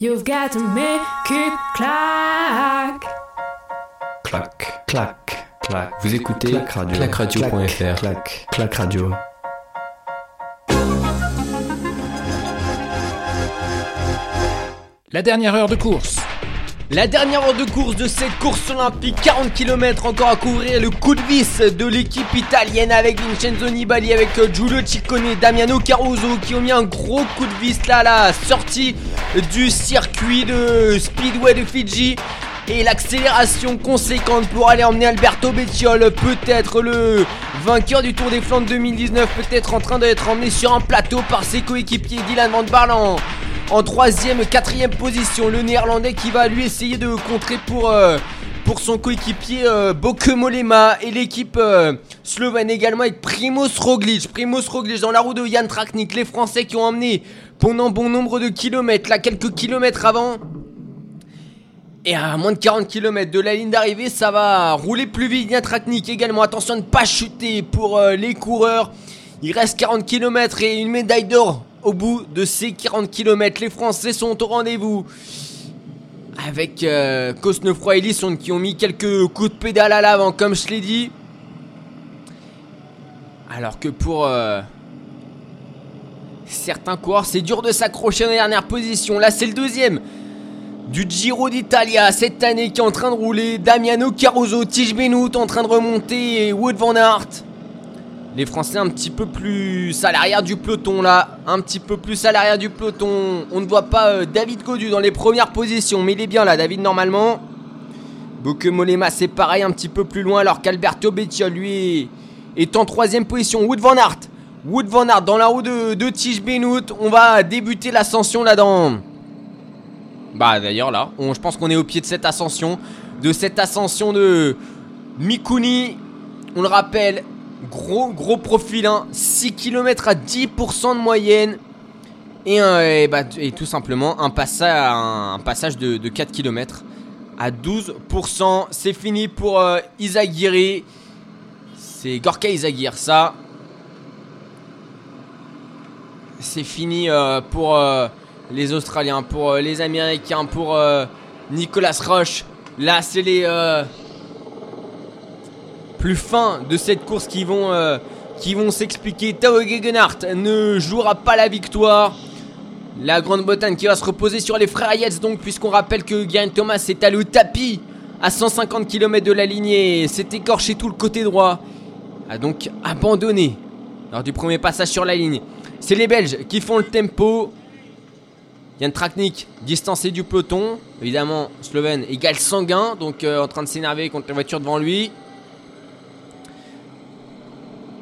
You've got to make it clack. Clac, clac, clac. Vous écoutez Clac radio. clacradio.fr. Clac, clac radio. La dernière heure de course. La dernière heure de course de cette course olympique, 40 km encore à couvrir, le coup de vis de l'équipe italienne avec Vincenzo Nibali, avec euh, Giulio Ciccone, Damiano Caruso qui ont mis un gros coup de vis là à la sortie du circuit de Speedway de Fidji. Et l'accélération conséquente pour aller emmener Alberto Bettiol, peut-être le vainqueur du Tour des Flandres 2019, peut-être en train d'être emmené sur un plateau par ses coéquipiers Dylan Van Barlen en troisième, quatrième position. Le néerlandais qui va lui essayer de contrer pour, euh, son coéquipier euh, et l'équipe euh, slovène également avec Primoz Roglic. Primoz Roglic dans la roue de Jan Traknik. Les Français qui ont emmené pendant bon nombre de kilomètres, là quelques kilomètres avant. Et à moins de 40 km de la ligne d'arrivée, ça va rouler plus vite. Jan Traknik également. Attention de ne pas chuter pour euh, les coureurs. Il reste 40 km et une médaille d'or au bout de ces 40 km. Les Français sont au rendez-vous. Avec euh, Cosnefroy et Lisson qui ont mis quelques coups de pédale à l'avant, comme je l'ai dit. Alors que pour euh, certains coureurs, c'est dur de s'accrocher en dernière position. Là, c'est le deuxième du Giro d'Italia cette année qui est en train de rouler. Damiano Caruso, Tige Benoît en train de remonter et Wood Van Aert. Les Français un petit peu plus à l'arrière du peloton là, un petit peu plus à l'arrière du peloton. On ne voit pas euh, David Godu dans les premières positions, mais il est bien là, David normalement. Boke Molema c'est pareil, un petit peu plus loin, alors qu'Alberto Bettiol lui est en troisième position. Wood Van Aert, Wood Van Aert dans la roue de, de Tige. On va débuter l'ascension là-dedans. Bah d'ailleurs là, je pense qu'on est au pied de cette ascension, de cette ascension de Mikuni. On le rappelle, gros gros profil, hein, 6 km à 10% de moyenne. Bah, et tout simplement un passage, de, de 4 km à 12%. C'est fini pour euh, Izagiri. C'est Gorka Izagir ça. C'est fini euh, pour euh, les Australiens, pour euh, les Américains, pour Nicolas Roche. Là, c'est les plus fins de cette course qui vont, euh, qui vont s'expliquer. Tao Gegenhardt ne jouera pas la victoire. La Grande-Bretagne qui va se reposer sur les frères Yates, donc, puisqu'on rappelle que Geraint Thomas est allé au tapis à 150 km de la lignée, s'est écorché tout le côté droit, a donc abandonné lors du premier passage sur la ligne. C'est les Belges qui font le tempo. Yann Traknik distancé du peloton. Évidemment, Slovène égal sanguin, donc euh, en train de s'énerver contre les voitures devant lui.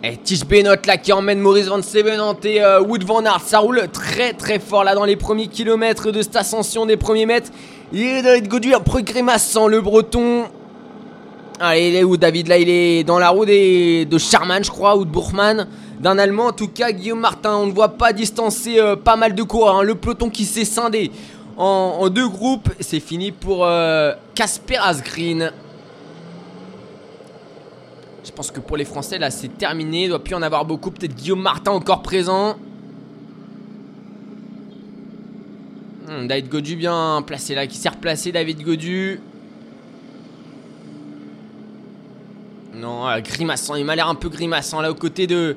Et Tige Benoît là qui emmène Maurice Van Sevenant et euh, Wood Van Aert. Ça roule très très fort là dans les premiers kilomètres de cette ascension des premiers mètres. Et David Godu après grimaçant le breton. Allez, il est où David? Là, il est dans la roue de Charman, je crois, ou de Bourgman. D'un Allemand, en tout cas, Guillaume Martin. On ne voit pas distancer euh, pas mal de coureurs. hein. Le peloton qui s'est scindé en, deux groupes. C'est fini pour euh, Casper Asgreen. Je pense que pour les Français, là, c'est terminé. Il doit plus en avoir beaucoup. Peut-être Guillaume Martin encore présent. Hmm, David Godu bien placé là, qui s'est replacé David Godu. Non, euh, grimaçant, il m'a l'air un peu grimaçant là aux côtés de,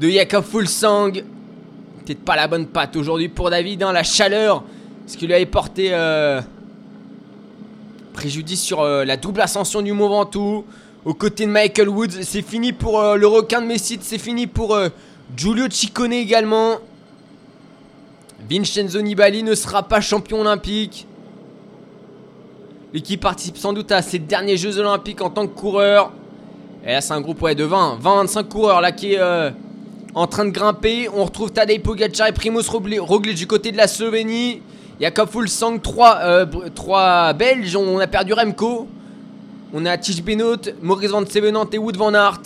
de Jakob Fulsang. Peut-être pas la bonne patte aujourd'hui pour David, hein, la chaleur. Ce qui lui avait porté euh, préjudice sur euh, la double ascension du Mont Ventoux? Aux côtés de Michael Woods, c'est fini pour euh, le requin de Messit, c'est fini pour euh, Giulio Ciccone également. Vincenzo Nibali ne sera pas champion olympique. Qui participe sans doute à ses derniers Jeux olympiques en tant que coureur. Et là, c'est un groupe ouais, de 20, 20-25 coureurs là qui est euh, en train de grimper. On retrouve Tadej Pogacar et Primoz Roglic du côté de la Slovénie. Jakob Fulsang, 3, 3 Belges. On a perdu Remco. On a Tige Benoît, Maurice Van Sevenant et Wood Van Aert.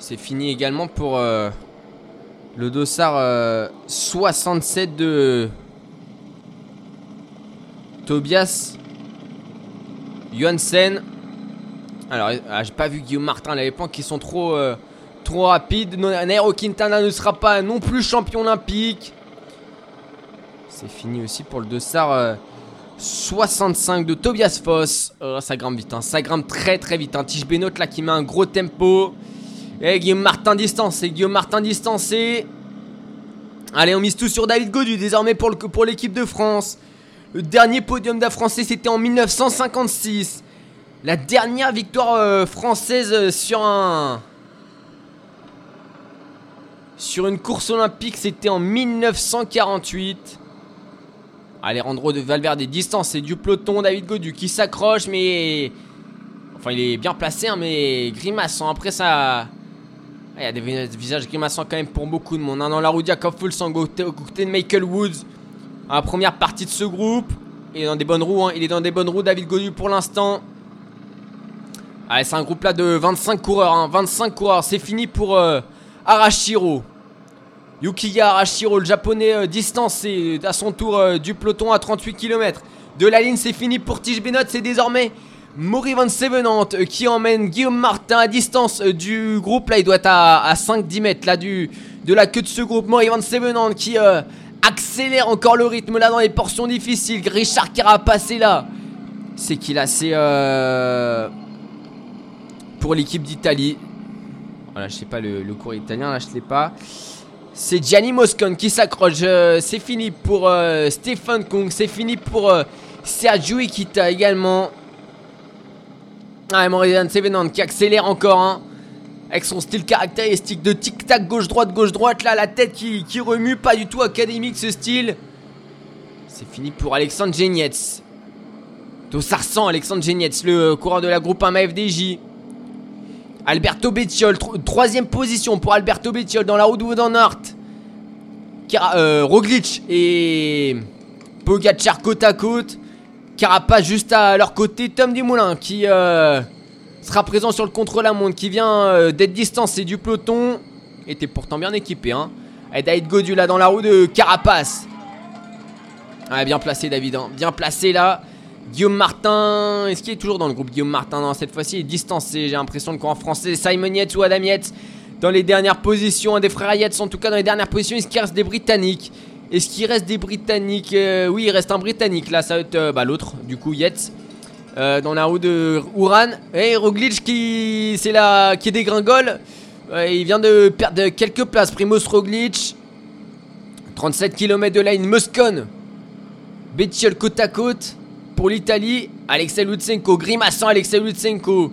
C'est fini également pour euh, le dossard euh, 67 de Tobias Johansen. Alors, ah, j'ai pas vu Guillaume Martin à l'époque qui sont trop euh, trop rapide. Nairo Quintana ne sera pas non plus champion olympique. C'est fini aussi pour le dossard 65 de Tobias Foss. Oh, ça grimpe vite, hein. ça grimpe très très vite. Un Tige Benoît là qui met un gros tempo. Et Guillaume Martin distancé, Guillaume Martin distancé. Allez, on mise tout sur David Godu désormais pour l'équipe de France. Le dernier podium d'un Français, c'était en 1956. La dernière victoire euh, française euh, sur un. Sur une course olympique, c'était en 1948. Alejandro de Valverde c'est du peloton. David Godu qui s'accroche, mais. Enfin, il est bien placé, hein, mais grimaçant. Après, ça. Il y a des visages grimaçants quand même pour beaucoup de monde. Hein. Dans la roue, Jacob Fulsang, côté de Michael Woods. La première partie de ce groupe. Il est dans des bonnes roues. Hein. Il est dans des bonnes roues, David Godu, pour l'instant. Allez, c'est un groupe là de 25 coureurs. 25 coureurs. C'est fini pour euh, Arashiro. Yukiya Arashiro, le japonais euh, distancé à son tour euh, du peloton à 38 km. De la ligne, c'est fini pour Tige Benot. C'est désormais Maury Van Sevenant euh, qui emmène Guillaume Martin à distance du groupe. Là, il doit être à, 5-10 mètres là, du, de la queue de ce groupe. Maury Van Sevenant qui accélère encore le rythme là dans les portions difficiles. Richard Carapace est là. C'est qu'il a c'est pour l'équipe d'Italie. Voilà, je sais pas le, cours italien, là je sais pas. C'est Gianni Moscon qui s'accroche. Euh, c'est fini pour euh, Stephen. C'est fini pour euh, Sergio Ikita également. Ah, Morgan Sevenant qui accélère encore. Hein, avec son style caractéristique de tic-tac gauche-droite, gauche-droite. Là, la tête qui, remue. Pas du tout académique ce style. C'est fini pour Alexandre Genietz. ça ressent Alexandre Genietz, le coureur de la groupe 1 FDJ. Alberto Bettiol, troisième position pour Alberto Bettiol dans la route de Art. Euh, Roglic et Pogacar côte à côte. Carapace juste à leur côté. Tom Dumoulin qui euh, sera présent sur le contre-la-montre, qui vient euh, d'être distancé du peloton. Était pourtant bien équipé. Hein. Et David Godu là dans la roue de Carapace. Bien placé David, hein. bien placé là. Guillaume Martin, est-ce qu'il est toujours dans le groupe Guillaume Martin? Non, cette fois-ci il est distancé, j'ai l'impression que en français, Simon Yates ou Adam Yates? Dans les dernières positions, un des frères Yates en tout cas dans les dernières positions, est-ce qu'il des Britanniques? Est-ce qu'il reste des Britanniques? Euh, Oui, il reste un Britannique, là ça va être euh, bah, l'autre, du coup Yates. Euh, dans la roue de Uran. Et Roglic qui, c'est là, qui dégringole. il vient de perdre quelques places. Primoz Roglic. 37 km de line. Moscone. Bettiol côte à côte pour l'Italie, Alexei Lutsenko, grimaçant Alexei Lutsenko.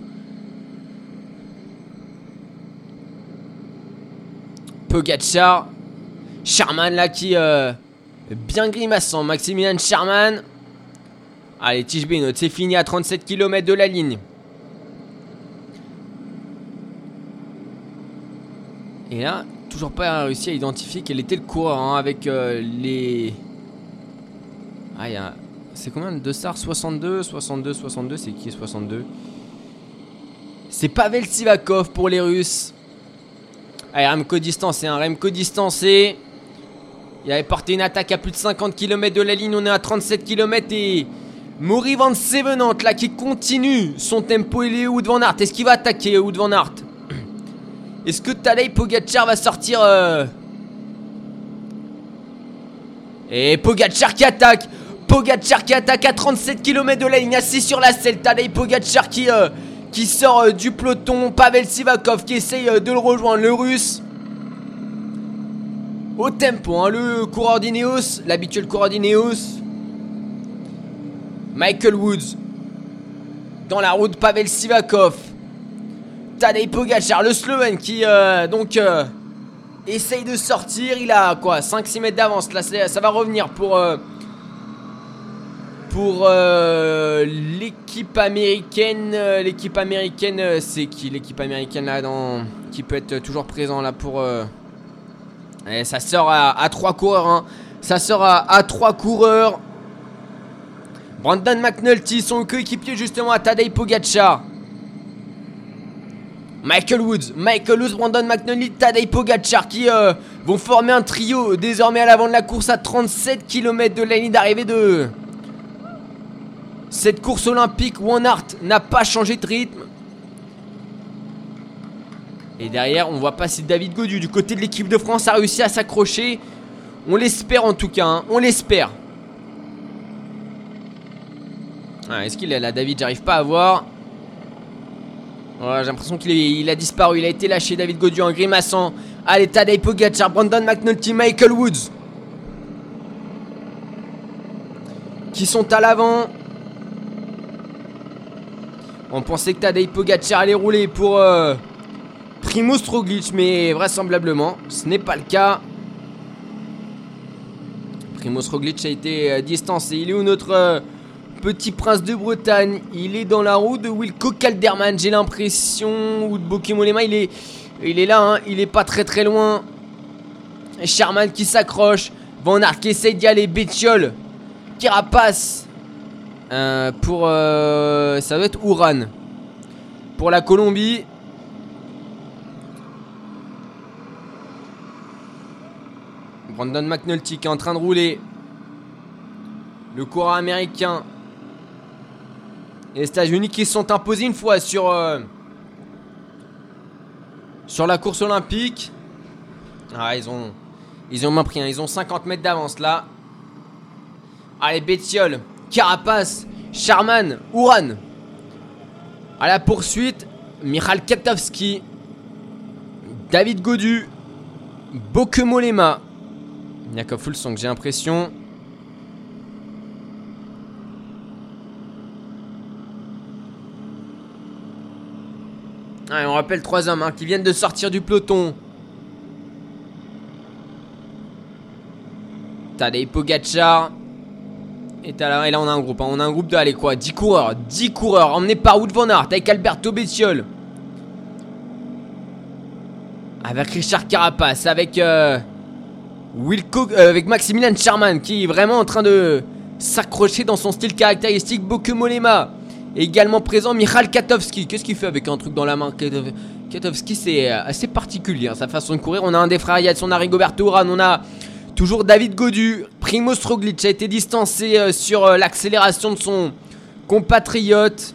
Pogacar, Charman là qui euh, bien grimaçant, Maximilian Charman. Allez, Tige c'est fini à 37 km de la ligne. Et là, toujours pas réussi à identifier quel était le coureur hein, avec euh, les... Ah, il y c'est combien de stars 62, 62, 62. C'est qui est 62 C'est Pavel Sivakov pour les Russes. Allez, Remco distancé, Remco distancé. Il avait porté une attaque à plus de 50 km de la ligne. On est à 37 km et Maury Van Sevenant là qui continue son tempo. Il est où Van Est-ce qu'il va attaquer Wood Est-ce que Tadej Pogacar va sortir euh Et Pogacar qui attaque Pogacar qui attaque à 37 km de la ligne, assis sur la selle. Tadej Pogacar qui, euh, sort euh, du peloton. Pavel Sivakov qui essaye euh, de le rejoindre, le russe. Au tempo, hein, le coureur d'Ineos, l'habituel coureur d'Ineos. Michael Woods. Dans la route, Pavel Sivakov. Tadej Pogacar, le Slovène qui donc essaye de sortir. Il a quoi 5-6 mètres d'avance. Là, ça va revenir pour pour euh, l'équipe américaine, euh, l'équipe américaine, euh, c'est qui l'équipe américaine là dans, qui peut être toujours présent là pour. Et ça sort à, 3 coureurs. Hein. Ça sort à, 3 coureurs. Brandon McNulty, son coéquipier justement à Tadej Pogacar. Michael Woods, Michael Woods, Brandon McNulty, Tadej Pogacar qui vont former un trio désormais à l'avant de la course à 37 km de la ligne d'arrivée de, cette course olympique, One Art n'a pas changé de rythme. Et derrière, on voit passer David Godu du côté de l'équipe de France, a réussi à s'accrocher. On l'espère en tout cas, hein. on l'espère. Est-ce qu'il est là, David? J'arrive pas à voir. J'ai l'impression qu'il a disparu, il a été lâché, David Godu en grimaçant. Allez, Tadej Pogacar, Brandon McNulty, Michael Woods. Qui sont à l'avant. On pensait que Tadej Pogacar allait rouler pour euh, Primoz Roglic, mais vraisemblablement, ce n'est pas le cas. Primoz Roglic a été euh, distancé. Il est où notre euh, petit prince de Bretagne? Il est dans la roue de Wilco Calderman, j'ai l'impression. Ou de Bokemolema, il est, il est là, hein, il est pas très très loin. Sherman qui s'accroche. Van Aert qui essaye d'y aller. Bettiol qui rapace. Euh, pour. euh, ça doit être Ouran. Pour la Colombie. Brandon McNulty qui est en train de rouler. Le coureur américain. Et les États-Unis qui se sont imposés une fois sur. euh, sur la course olympique. Ah, ils ont. Ils ont moins pris, hein. ils ont 50 mètres d'avance là. Allez, Bettiol, Carapace, Charman, Ouran. À la poursuite, Michal Katowski, David Godu, Bokemolema. Yakov Fulsang, j'ai l'impression. Ah, on rappelle trois hommes hein, qui viennent de sortir du peloton. Tadej Pogacar. Et, là, on a un groupe. hein. On a un groupe de, quoi, 10 coureurs. 10 coureurs emmenés par Wood Van Aert avec Alberto Bettiol. Avec Richard Carapace. Avec, euh, Wilco, euh, avec Maximilian Charman qui est vraiment en train de s'accrocher dans son style caractéristique. Bokemolema. Également présent Michal Katowski. Qu'est-ce qu'il fait avec un truc dans la main? Katowski, c'est euh, assez particulier hein, sa façon de courir. On a un des frères Yates, on a Rigoberto Urán, on a toujours David Godu. Primoz Roglic a été distancé euh, sur euh, l'accélération de son compatriote.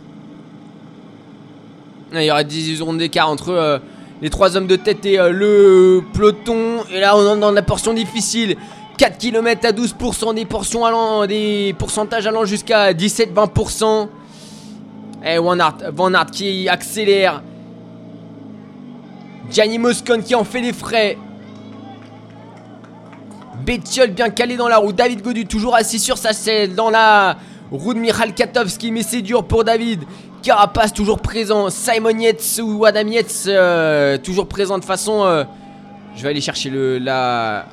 Ah, Il y aura 10 secondes d'écart entre euh, les trois hommes de tête et le peloton. Et là, on est dans la portion difficile. 4 km à 12%, des portions allant, des pourcentages allant jusqu'à 17-20%. Et Van Aert, Van qui accélère. Gianni Moscon qui en fait les frais. Bettiol bien calé dans la roue. David Godu toujours assis sur sa selle dans la roue de Michal Katowski. Mais c'est dur pour David. Carapace toujours présent. Simon Yates ou Adam Yates euh, toujours présent de façon. euh, je vais aller chercher le la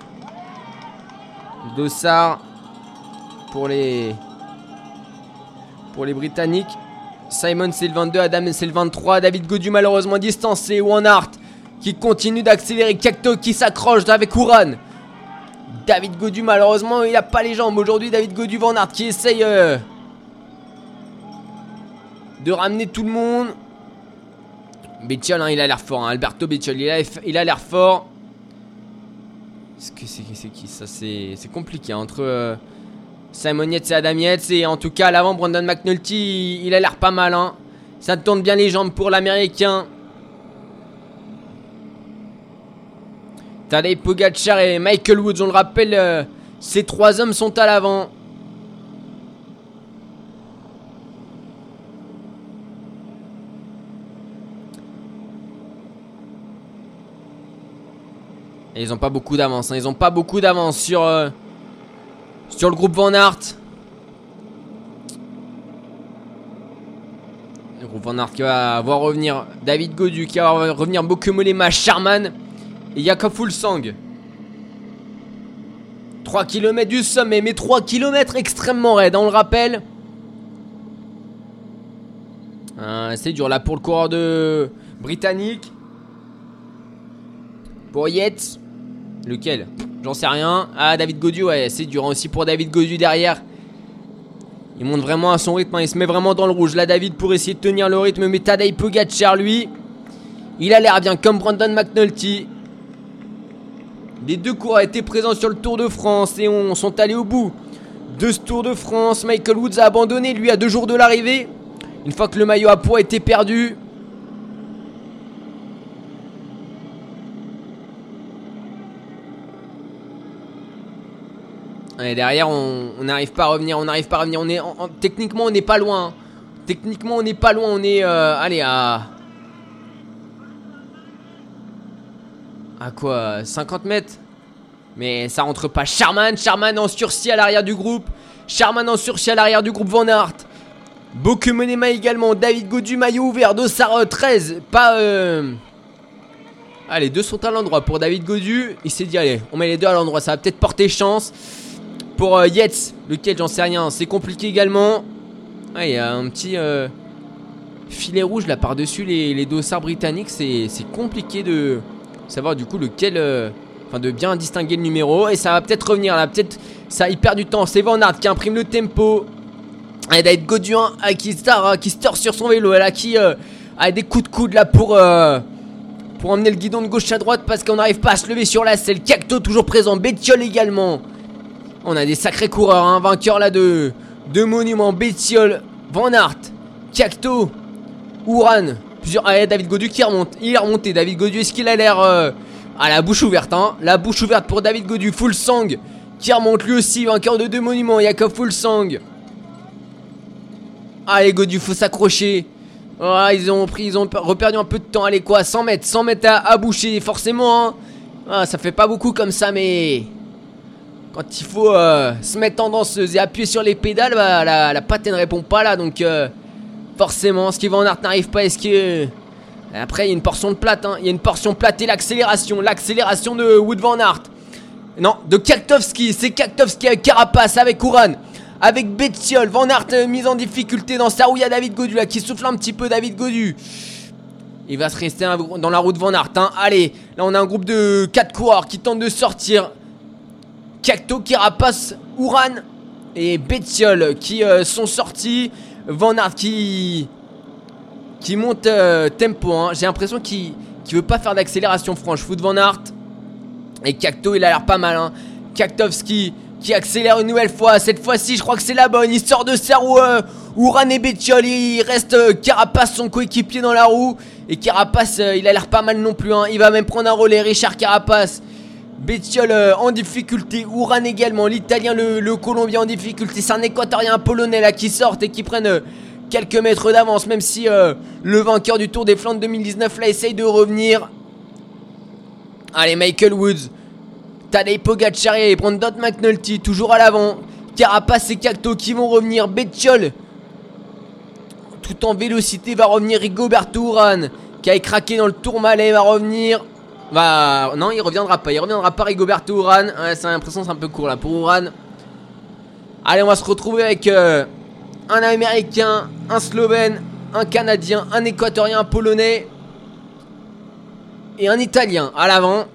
dossard pour les pour les Britanniques. Simon c'est le 22, Adam c'est le 23, David Godu malheureusement distancé, Van Aert qui continue d'accélérer, Cacto qui s'accroche avec Ouran. David Godu malheureusement il a pas les jambes aujourd'hui, David Godu Van qui essaye euh, de ramener tout le monde. Bettiol hein, il a l'air fort, hein, Alberto Bettiol il a, l'air fort. Est-ce que c'est qui ça? C'est c'est compliqué hein, entre euh, Simon Yates et Adam Yates et en tout cas à l'avant Brandon McNulty il, il a l'air pas mal hein. Ça tourne bien les jambes pour l'américain. Tadej Pogacar et Michael Woods, on le rappelle, euh, ces trois hommes sont à l'avant. Et ils ont pas beaucoup d'avance, hein, ils ont pas beaucoup d'avance sur, euh, sur le groupe Van Aert. Le groupe Van Aert qui va voir revenir David Godu, qui va voir revenir Bokemolema, Charman et Fulsang. 3 km du sommet, mais 3 km extrêmement raides, hein, on le rappelle. Euh, c'est dur là pour le coureur de britannique. Pour Yates. Lequel? J'en sais rien. Ah, David Godu, ouais, c'est dur hein, aussi pour David Godu derrière. Il monte vraiment à son rythme, hein, il se met vraiment dans le rouge. Là, David, pour essayer de tenir le rythme, mais Tadej Pogacar, lui, il a l'air bien, comme Brandon McNulty. Les deux coureurs étaient présents sur le Tour de France et on sont allés au bout. De ce Tour de France, Michael Woods a abandonné, lui, à deux jours de l'arrivée. Une fois que le maillot à poids était perdu. Et derrière, on n'arrive pas à revenir, on n'arrive pas à revenir. On est, techniquement, on n'est pas loin. Hein. Techniquement, on n'est pas loin. On est, euh, allez, à À quoi 50 mètres? Mais ça rentre pas. Charman, Charman en sursis à l'arrière du groupe. Charman en sursis à l'arrière du groupe Van Aert. Bokumonema également. David Godu, maillot ouvert. Dossard 13. Pas... Euh... Allez, deux sont à l'endroit pour David Godu. Il s'est dit, allez, on met les deux à l'endroit. Ça va peut-être porter chance. Pour euh, Yates, lequel j'en sais rien. C'est compliqué également. Ah, il y a un petit euh, filet rouge là par-dessus les, les, dossards britanniques. C'est compliqué de savoir du coup lequel. Euh, enfin, de bien distinguer le numéro. Et ça va peut-être revenir là. Peut-être ça, il perd du temps. C'est Van Aert qui imprime le tempo. Et d'être Goduin qui, star, qui store sur son vélo. Là, qui a des coups de coude là pour pour emmener le guidon de gauche à droite parce qu'on n'arrive pas à se lever sur la selle. Cacto toujours présent, Bétiol également. On a des sacrés coureurs, un hein. vainqueur là de, de monuments. Van Aert, Cacto, Ouran. Plusieurs. Ah, David Godu qui remonte. Il est remonté. David Godu, est-ce qu'il a l'air euh, à la bouche ouverte hein? La bouche ouverte pour David Godu. Full Sang qui remonte lui aussi, vainqueur de deux monuments. Jacob Full Sang. Allez, Godu, faut s'accrocher. Oh, ils ont pris, ils ont reperdu un peu de temps. Allez, quoi? 100 mètres, 100 mètres à, boucher, forcément. Hein. Ah, ça fait pas beaucoup comme ça, mais. Quand il faut euh, se mettre en danseuse et appuyer sur les pédales, bah, la, la patte ne répond pas là. Donc, euh, forcément, ce qui va en art n'arrive pas. Est-ce que. Après, il y a une portion de plate. Hein. Il y a une portion plate et l'accélération. L'accélération de Wood Van Aert. Non, de Kaktovski. C'est Kaktovski avec Carapace, avec Ouran avec Bettiol. Van Aert euh, mise en difficulté dans sa roue. Il y a David Godu là qui souffle un petit peu. David Godu. Il va se rester dans la route Van Aert. Hein. Allez, là on a un groupe de 4 coureurs qui tentent de sortir. Cacto, Kirapas, Ouran et Bettiol qui euh, sont sortis. Van Aert qui, qui monte euh, tempo. Hein. J'ai l'impression qu'il ne veut pas faire d'accélération franche. Foot Van Aert. Et Cacto, il a l'air pas mal. Hein. Kaktovski qui accélère une nouvelle fois. Cette fois-ci, je crois que c'est la bonne. Il sort de sa roue. Euh. Il reste euh, Carapace, son coéquipier dans la roue. Et Carapace, euh, il a l'air pas mal non plus. Hein. Il va même prendre un relais. Richard Carapace. Bettiol en difficulté. Ouran également. L'Italien, le, Colombien en difficulté. C'est un Équatorien, un Polonais là qui sortent et qui prennent quelques mètres d'avance. Même si le vainqueur du Tour des Flandres 2019 là essaye de revenir. Allez, Michael Woods. Tadej Pogacar et Brandon McNulty toujours à l'avant. Carapace et Cacto qui vont revenir. Bettiol tout en vélocité va revenir Rigoberto Urán qui a craqué dans le Tourmalet va revenir. Va non, il reviendra pas. Il reviendra pas Rigoberto. Ouais, c'est l'impression c'est un peu court là pour Urán. Allez, on va se retrouver avec euh, un américain, un slovène, un canadien, un équatorien, un polonais et un italien à l'avant.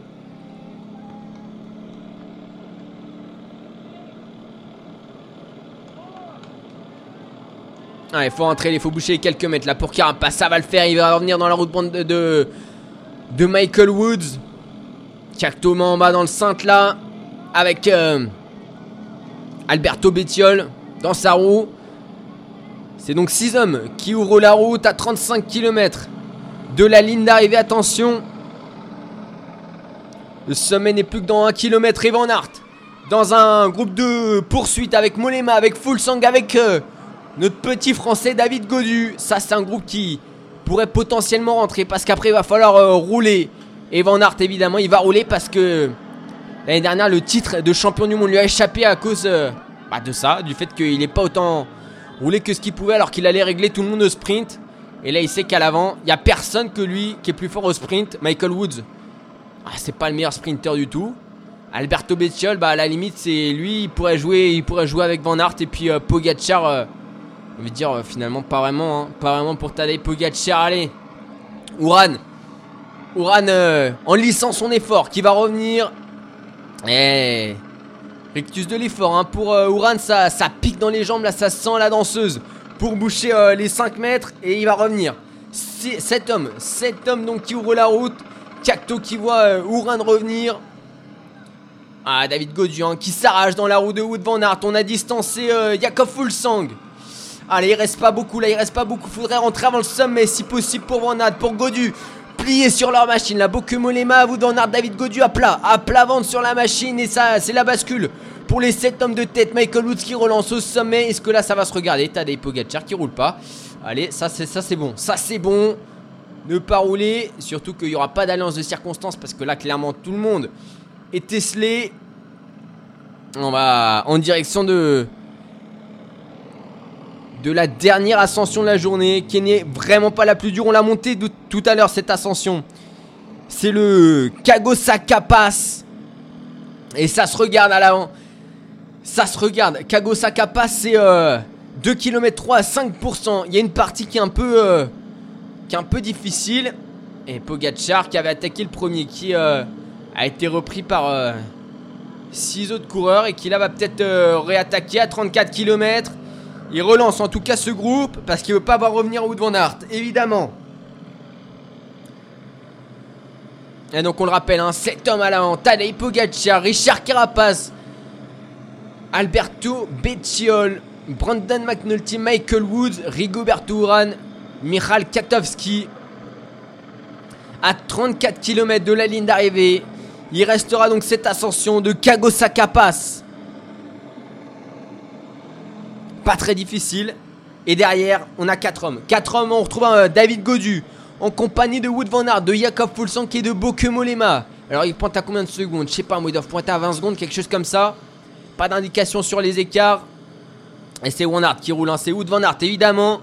Ah, il faut entrer, il faut boucher quelques mètres là pour Carapace. Ça va le faire, il va revenir dans la route de, de Michael Woods. Cacto en bas dans le cintre là. Avec euh, Alberto Bettiol dans sa roue. C'est donc 6 hommes qui ouvrent la route à 35 km de la ligne d'arrivée. Attention. Le sommet n'est plus que dans 1 km. Et Van Aert dans un groupe de poursuite avec Molema, avec Fulsang, avec... Euh, notre petit français David Godu. Ça, c'est un groupe qui pourrait potentiellement rentrer parce qu'après, il va falloir euh, rouler. Et Van Aert, évidemment, il va rouler parce que l'année dernière, le titre de champion du monde lui a échappé à cause euh, bah, de ça, du fait qu'il n'est pas autant roulé que ce qu'il pouvait alors qu'il allait régler tout le monde au sprint. Et là, il sait qu'à l'avant, il n'y a personne que lui qui est plus fort au sprint. Michael Woods, ah, c'est pas le meilleur sprinter du tout. Alberto Bettiol, bah, à la limite, c'est lui, il pourrait jouer, il pourrait jouer avec Van Aert et puis euh, Pogacar on va dire euh, finalement pas vraiment, hein. pas vraiment pour Tadej Pogacar. Allez, Ouran, Ouran euh, en lissant son effort qui va revenir. Eh, rectus de l'effort hein. pour euh, Ouran, ça, pique dans les jambes là, ça sent la danseuse pour boucher les 5 mètres et il va revenir. 7 hommes, 7 hommes donc qui ouvrent la route. Cacto qui voit Ouran revenir. Ah, David Godian qui s'arrache dans la roue de Wood Van. On a distancé Jakob Fulsang. Allez, il reste pas beaucoup là, il reste pas beaucoup. Faudrait rentrer avant le sommet si possible pour Van pour Godu. Plié sur leur machine là, Bokemolema, vous Van David Godu à plat, à plat ventre sur la machine et ça, c'est la bascule pour les 7 hommes de tête. Michael Woods qui relance au sommet. Est-ce que là ça va se regarder? T'as des Pogacar qui roule pas. Allez, ça c'est ça c'est bon. Ça c'est bon. Ne pas rouler. Surtout qu'il n'y aura pas d'alliance de circonstances parce que là clairement tout le monde est tesselé. On va en direction de de la dernière ascension de la journée qui n'est vraiment pas la plus dure. On l'a montée de tout à l'heure cette ascension. C'est le Kagosaka Pass. Et ça se regarde à l'avant. Ça se regarde. Kagosaka Pass, c'est 2 km 3 à 5%. Il y a une partie qui est un peu, euh, difficile. Et Pogachar qui avait attaqué le premier, qui euh, a été repris par 6 euh, autres coureurs et qui là va peut-être réattaquer à 34 km. Il relance en tout cas ce groupe parce qu'il veut pas voir revenir Wood Van Aert, évidemment. Et donc on le rappelle, hein, 7 hommes à l'avant, Tadej Pogacar, Richard Carapaz, Alberto Becciol, Brandon McNulty, Michael Woods, Rigoberto Urán, Michal Katowski. À 34 km de la ligne d'arrivée, il restera donc cette ascension de Kagosaka Pass. Pas très difficile. Et derrière, on a 4 hommes. 4 hommes, on retrouve euh, David Godu, en compagnie de Wood Van Aert, de Jakob Fulsank et de Bokemolema. Alors il pointe à combien de secondes? Je sais pas, moi ils doivent pointer à 20 secondes, quelque chose comme ça. Pas d'indication sur les écarts. Et c'est Van Aert qui roule, hein. c'est Wood Van Aert évidemment.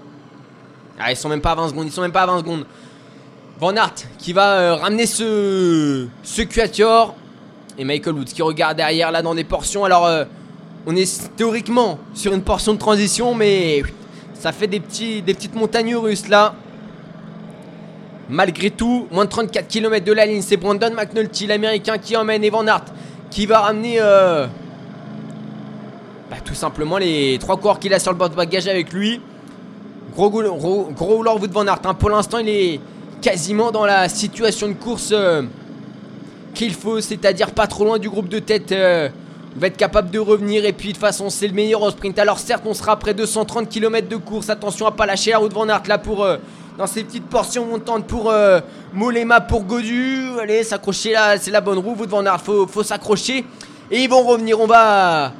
Ah, ils sont même pas à 20 secondes, ils sont même pas à 20 secondes. Van Aert qui va euh, ramener ce, ce quatuor. Et Michael Woods qui regarde derrière là dans des portions. Alors euh, on est théoriquement sur une portion de transition, mais ça fait des, petits, petites montagnes russes là. Malgré tout, moins de 34 km de la ligne, c'est Brandon McNulty, l'américain qui emmène Evan Hart, qui va ramener euh, bah, tout simplement les trois coureurs qu'il a sur le bord de bagage avec lui. Gros, gros, gros Wood Van Aert. Hein. Pour l'instant, il est quasiment dans la situation de course euh, qu'il faut, c'est-à-dire pas trop loin du groupe de tête. Euh, va être capable de revenir et puis de toute façon c'est le meilleur au sprint. Alors certes on sera après 230 km de course, attention à pas lâcher la route Van Aert là pour euh, dans ces petites portions montantes pour euh, Molema pour Godu. Allez s'accrocher là, c'est la bonne roue Wout Van Aert, faut, faut s'accrocher et ils vont revenir. On va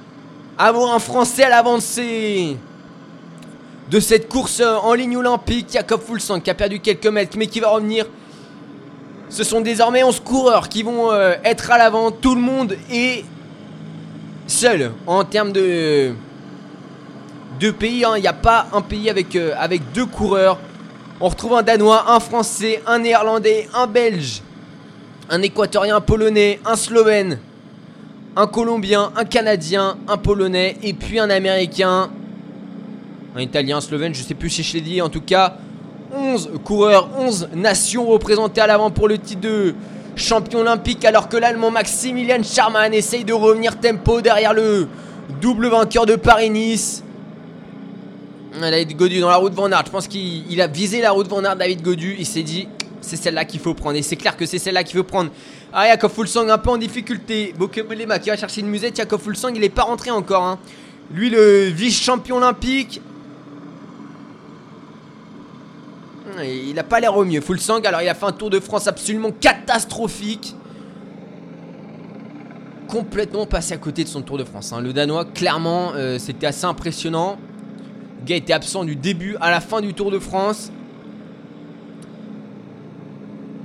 avoir un Français à l'avancée de cette course euh, en ligne olympique. Jacob Fulsang qui a perdu quelques mètres mais qui va revenir. Ce sont désormais 11 coureurs qui vont être à l'avant. Tout le monde est seul en termes de, de pays. Hein. Il n'y a pas un pays avec, euh, avec deux coureurs. On retrouve un Danois, un Français, un Néerlandais, un Belge, un Équatorien, un Polonais, un Slovène, un Colombien, un Canadien, un Polonais et puis un Américain, un Italien, un Slovène, je sais plus si je l'ai dit. En tout cas, 11 coureurs, 11 nations représentées à l'avant pour le titre de champion olympique, alors que l'Allemand Maximilian Charman essaye de revenir tempo derrière le double vainqueur de Paris-Nice. David Godu dans la route Van. Je pense qu'il a visé la route Van Aert, David Godu. Il s'est dit, c'est celle-là qu'il faut prendre. Et c'est clair que c'est celle-là qu'il faut prendre. Ah, Yakov Fulsang un peu en difficulté. Bokemolema qui va chercher une musette. Yakov Fulsang, il n'est pas rentré encore. Hein. Lui, le vice-champion olympique. Il n'a pas l'air au mieux. Full Sang, alors il a fait un Tour de France absolument catastrophique. Complètement passé à côté de son Tour de France. Hein. Le Danois, clairement, euh, c'était assez impressionnant. Le gars était absent du début à la fin du Tour de France.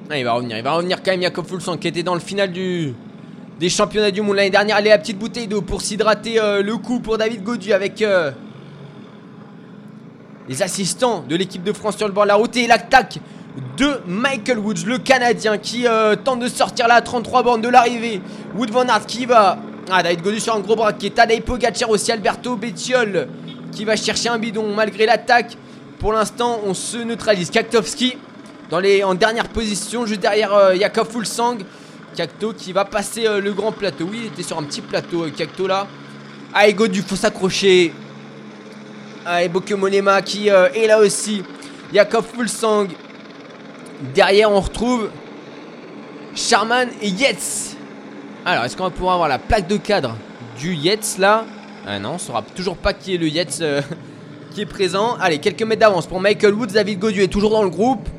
Ah, il va revenir, il va revenir quand même Jakob Fulsang qui était dans le final des championnats du monde l'année dernière. Allez, la petite bouteille d'eau pour s'hydrater euh, le coup pour David Godu avec euh, les assistants de l'équipe de France sur le bord de la route et l'attaque de Michael Woods, le Canadien qui euh, tente de sortir à 33 bornes de l'arrivée. Wood Van Aert qui va. Ah, David Godu sur un gros braquet. Tadej Pogacar aussi, Alberto Bettiol qui va chercher un bidon malgré l'attaque. Pour l'instant, on se neutralise. Kaktovski dans les, en dernière position, juste derrière euh, Yakov Fulsang. Kakto qui va passer euh, le grand plateau. Oui, il était sur un petit plateau, Kakto là. Ah, Godu, faut s'accrocher. Ah, et Bokemolema qui euh, est là aussi. Yakov Fulsang. Derrière, on retrouve Charman et Yetz. Alors, est-ce qu'on va pouvoir avoir la plaque de cadre du Yetz là? Ah non, on saura toujours pas qui est le Yetz euh, qui est présent. Allez, quelques mètres d'avance pour Michael Woods. David Godieu est toujours dans le groupe.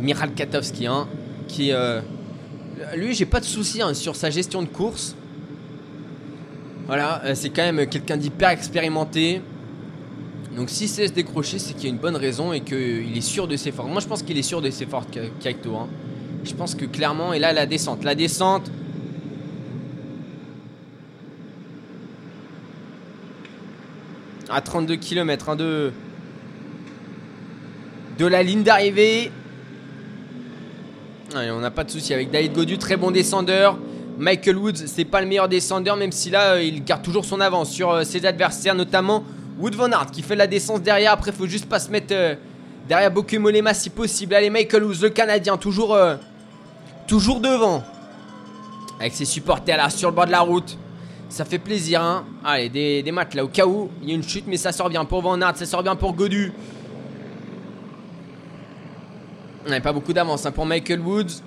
Miral Katowski, hein, qui. euh, lui, j'ai pas de soucis hein, sur sa gestion de course. Voilà, euh, c'est quand même quelqu'un d'hyper expérimenté. Donc si c'est se décrocher, c'est qu'il y a une bonne raison et qu'il est sûr de ses forces. Moi je pense qu'il est sûr de ses forces, Ka- Kaito. hein. Je pense que clairement, et là la descente. La descente. À 32 km hein, de... de la ligne d'arrivée. On n'a pas de souci avec David Godu, très bon descendeur. Michael Woods, c'est pas le meilleur descendeur, même si là, euh, il garde toujours son avance sur euh, ses adversaires, notamment Wood Van Aert qui fait la descente derrière. Après, faut juste pas se mettre euh, derrière Bokemolema si possible. Allez, Michael Woods, le Canadien, toujours, euh, toujours devant. Avec ses supporters là sur le bord de la route. Ça fait plaisir, hein. Allez, des, des maths là, au cas où il y a une chute, mais ça sort bien pour Van Aert, ça sort bien pour Godu. Ouais, pas beaucoup d'avance hein, pour Michael Woods.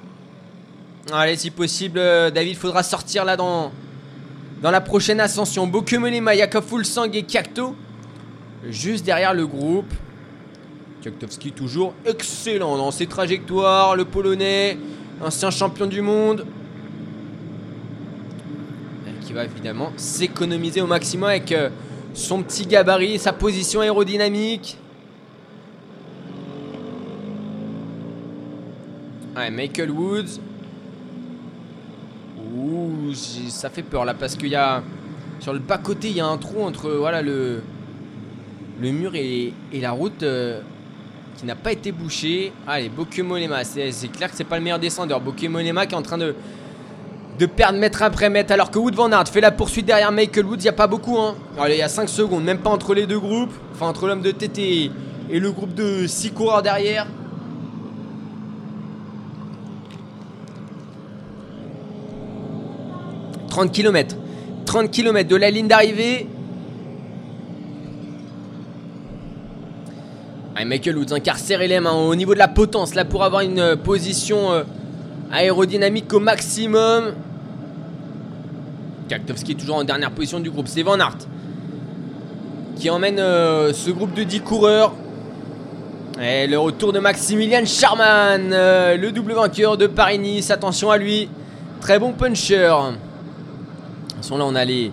Allez, si possible, euh, David faudra sortir là dans, dans la prochaine ascension. Bokemelema, Yakov Fulsang et Kakto. Juste derrière le groupe. Kaktowski toujours excellent dans ses trajectoires. Le Polonais, ancien champion du monde. Qui va évidemment s'économiser au maximum avec euh, son petit gabarit, sa position aérodynamique. Michael Woods. Ouh, ça fait peur là parce qu'il y a. Sur le bas côté, il y a un trou entre voilà, le, mur et, la route euh, qui n'a pas été bouché. Allez, Bokemolema, c'est clair que c'est pas le meilleur descendeur. Bokemolema qui est en train de, de perdre mètre après mètre alors que Wood Van Aert fait la poursuite derrière Michael Woods. Il n'y a pas beaucoup. Hein. Allez, il y a 5 secondes, même pas entre les deux groupes. Enfin, entre l'homme de TT et, et le groupe de 6 coureurs derrière. « 30 km. 30 km de la ligne d'arrivée. Allez, Michael Woods, incarcéré les mains au niveau de la potence, là pour avoir une euh, position euh, aérodynamique au maximum. Kaktowski est toujours en dernière position du groupe, c'est Van Aert qui emmène euh, ce groupe de 10 coureurs. Et le retour de Maximilian Charman, le double vainqueur de Paris-Nice, attention à lui, très bon puncher. Là on a les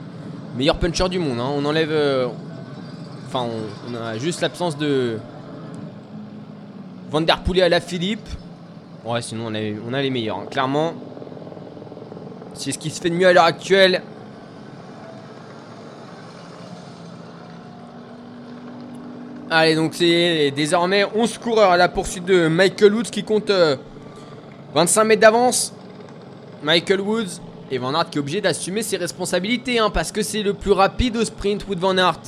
meilleurs punchers du monde, hein. on enlève... euh, Enfin on, a juste l'absence de... Van Der à la Philippe. Ouais, sinon on a, les meilleurs, hein. clairement. C'est ce qui se fait de mieux à l'heure actuelle. Allez, donc c'est désormais 11 coureurs à la poursuite de Michael Woods qui compte euh, 25 mètres d'avance. Michael Woods et Van Aert qui est obligé d'assumer ses responsabilités hein, parce que c'est le plus rapide au sprint, Wood Van Aert.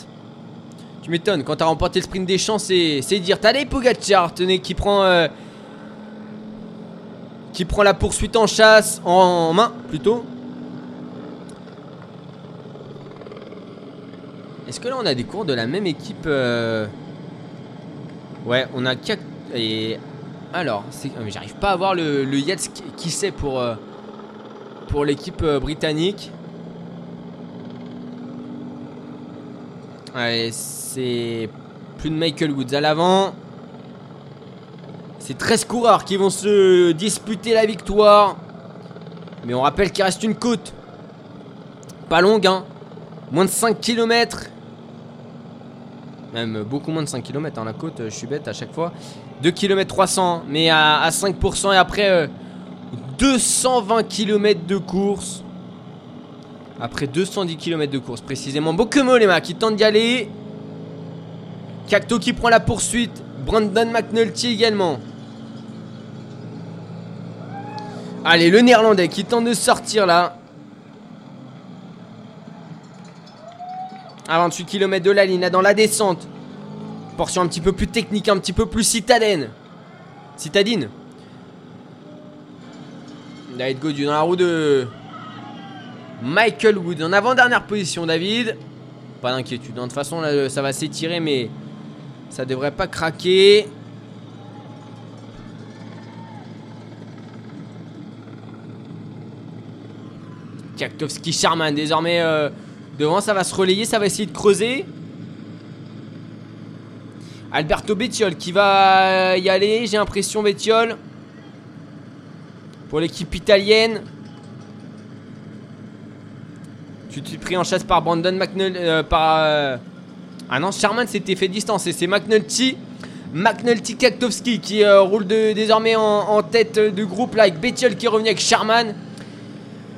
Tu m'étonnes, quand t'as remporté le sprint des champs, c'est dire. T'as les Pogacar, tenez, qui prend, euh, qui prend la poursuite en chasse, en, main plutôt. Est-ce que là on a des cours de la même équipe euh, Ouais, on a quatre. Et alors, ah, j'arrive pas à voir le, le qui, qui c'est pour euh, pour l'équipe euh, britannique. Allez, c'est plus de Michael Woods à l'avant. C'est 13 coureurs qui vont se disputer la victoire. Mais on rappelle qu'il reste une côte. Pas longue, hein. Moins de 5 km. Même beaucoup moins de 5 km, hein, la côte, euh, je suis bête à chaque fois. 2 km 300, mais à, à 5%. Et après, euh, 220 km de course. Après 210 km de course, précisément. Bokemolema qui tente d'y aller. Cacto qui prend la poursuite. Brandon McNulty également. Allez, le néerlandais qui tente de sortir là. À 28 km de la ligne, là, dans la descente. Portion un petit peu plus technique, un petit peu plus citadine. Citadine. David Godu dans la roue de Michael Wood en avant-dernière position, David. Pas d'inquiétude. hein. De toute façon, ça va s'étirer, mais ça devrait pas craquer. Kaktovski Charman désormais euh, devant, ça va se relayer, ça va essayer de creuser. Alberto Bettiol qui va y aller, j'ai l'impression Bettiol. Pour l'équipe italienne. Tu te pris en chasse par Brandon McNulty. euh, euh, Ah non, Sherman s'était fait distancer. C'est McNulty. McNulty Kaktowski qui euh, roule désormais en, tête de groupe là avec Bettiol qui revenu avec Sherman.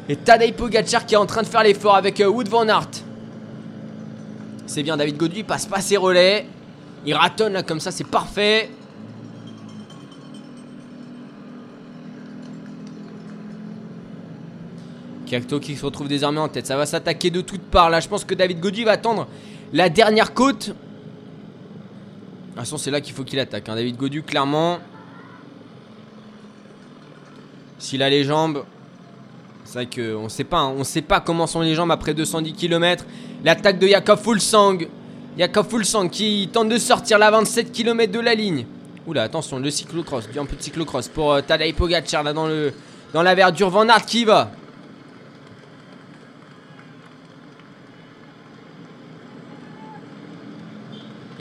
Et Tadej Pogacar qui est en train de faire l'effort avec Wood Van Aert. C'est bien, David Godu passe pas ses relais. Il ratonne là comme ça, c'est parfait. Kakto qui se retrouve désormais en tête. Ça va s'attaquer de toutes parts. Là, je pense que David Godu va attendre la dernière côte. De toute façon, c'est là qu'il faut qu'il attaque. hein. David Godu, clairement. S'il a les jambes. C'est vrai qu'on sait pas. hein. On sait pas comment sont les jambes après 210 km. L'attaque de Yakov Fulsang. Yakov Fulsang qui tente de sortir la 27 km de la ligne. Oula, attention, le cyclocross. Un peu de cyclocross pour euh, Tadej Pogacar là dans, le, dans la verdure. Van qui va.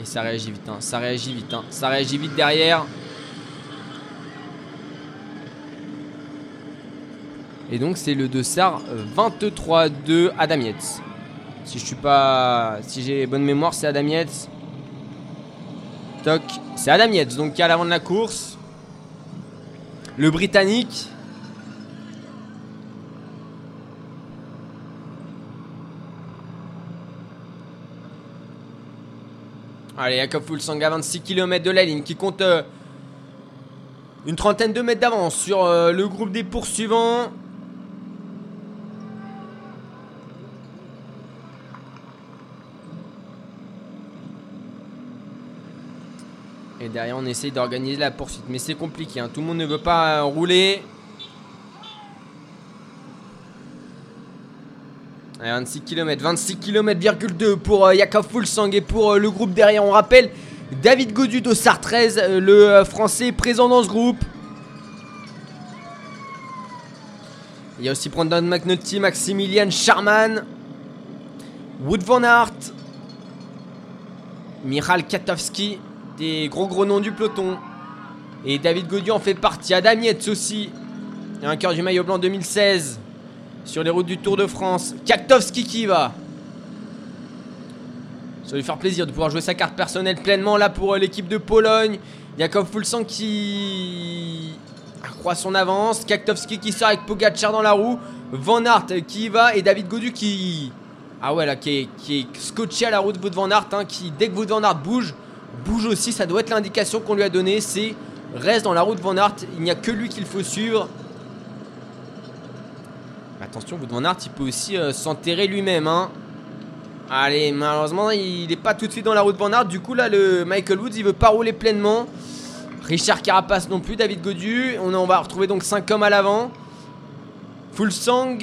Ça réagit vite, hein. ça réagit vite, hein. ça réagit vite derrière. Et donc c'est le Dessart 23-2 Adam Yates. Si je suis pas. Si j'ai bonne mémoire, c'est Adam Yates. Toc. C'est Adam Yates, donc qui est à l'avant de la course. Le Britannique. Allez, Jakob Fulsang à 26 km de la ligne qui compte euh, une trentaine de mètres d'avance sur euh, le groupe des poursuivants. Et derrière, on essaye d'organiser la poursuite. Mais c'est compliqué, hein. tout le monde ne veut pas euh, rouler. Allez, 26 km, 26 km,2 pour euh, Jakob Fulsang et pour euh, le groupe derrière. On rappelle David Godu d'Ossard 13, euh, le euh, français présent dans ce groupe. Il y a aussi Brandon McNulty, Maximilian Charman, Wood Van Aert, Michal Katowski, des gros gros noms du peloton. Et David Godu en fait partie. Adam Yates aussi, cœur du maillot blanc 2016 sur les routes du Tour de France. Kaktowski qui va. Ça va lui faire plaisir de pouvoir jouer sa carte personnelle pleinement là pour euh, l'équipe de Pologne. Jakov Fulsang qui accroît son avance. Kaktowski qui sort avec Pogacar dans la roue. Van Aert qui va et David Godu qui. Ah ouais là, qui est, qui scotché à la route de Van Aert. hein, qui, dès que Van Aert bouge, bouge aussi. Ça doit être l'indication qu'on lui a donnée. C'est reste dans la route Van Aert. Il n'y a que lui qu'il faut suivre. Attention, Wout Van Aert, il peut aussi euh, s'enterrer lui-même. Hein. Allez, malheureusement, il n'est pas tout de suite dans la route Van Aert. Du coup, là, le Michael Woods, il veut pas rouler pleinement. Richard Carapace non plus, David Godu. On, on va retrouver donc 5 hommes à l'avant. Fulsang,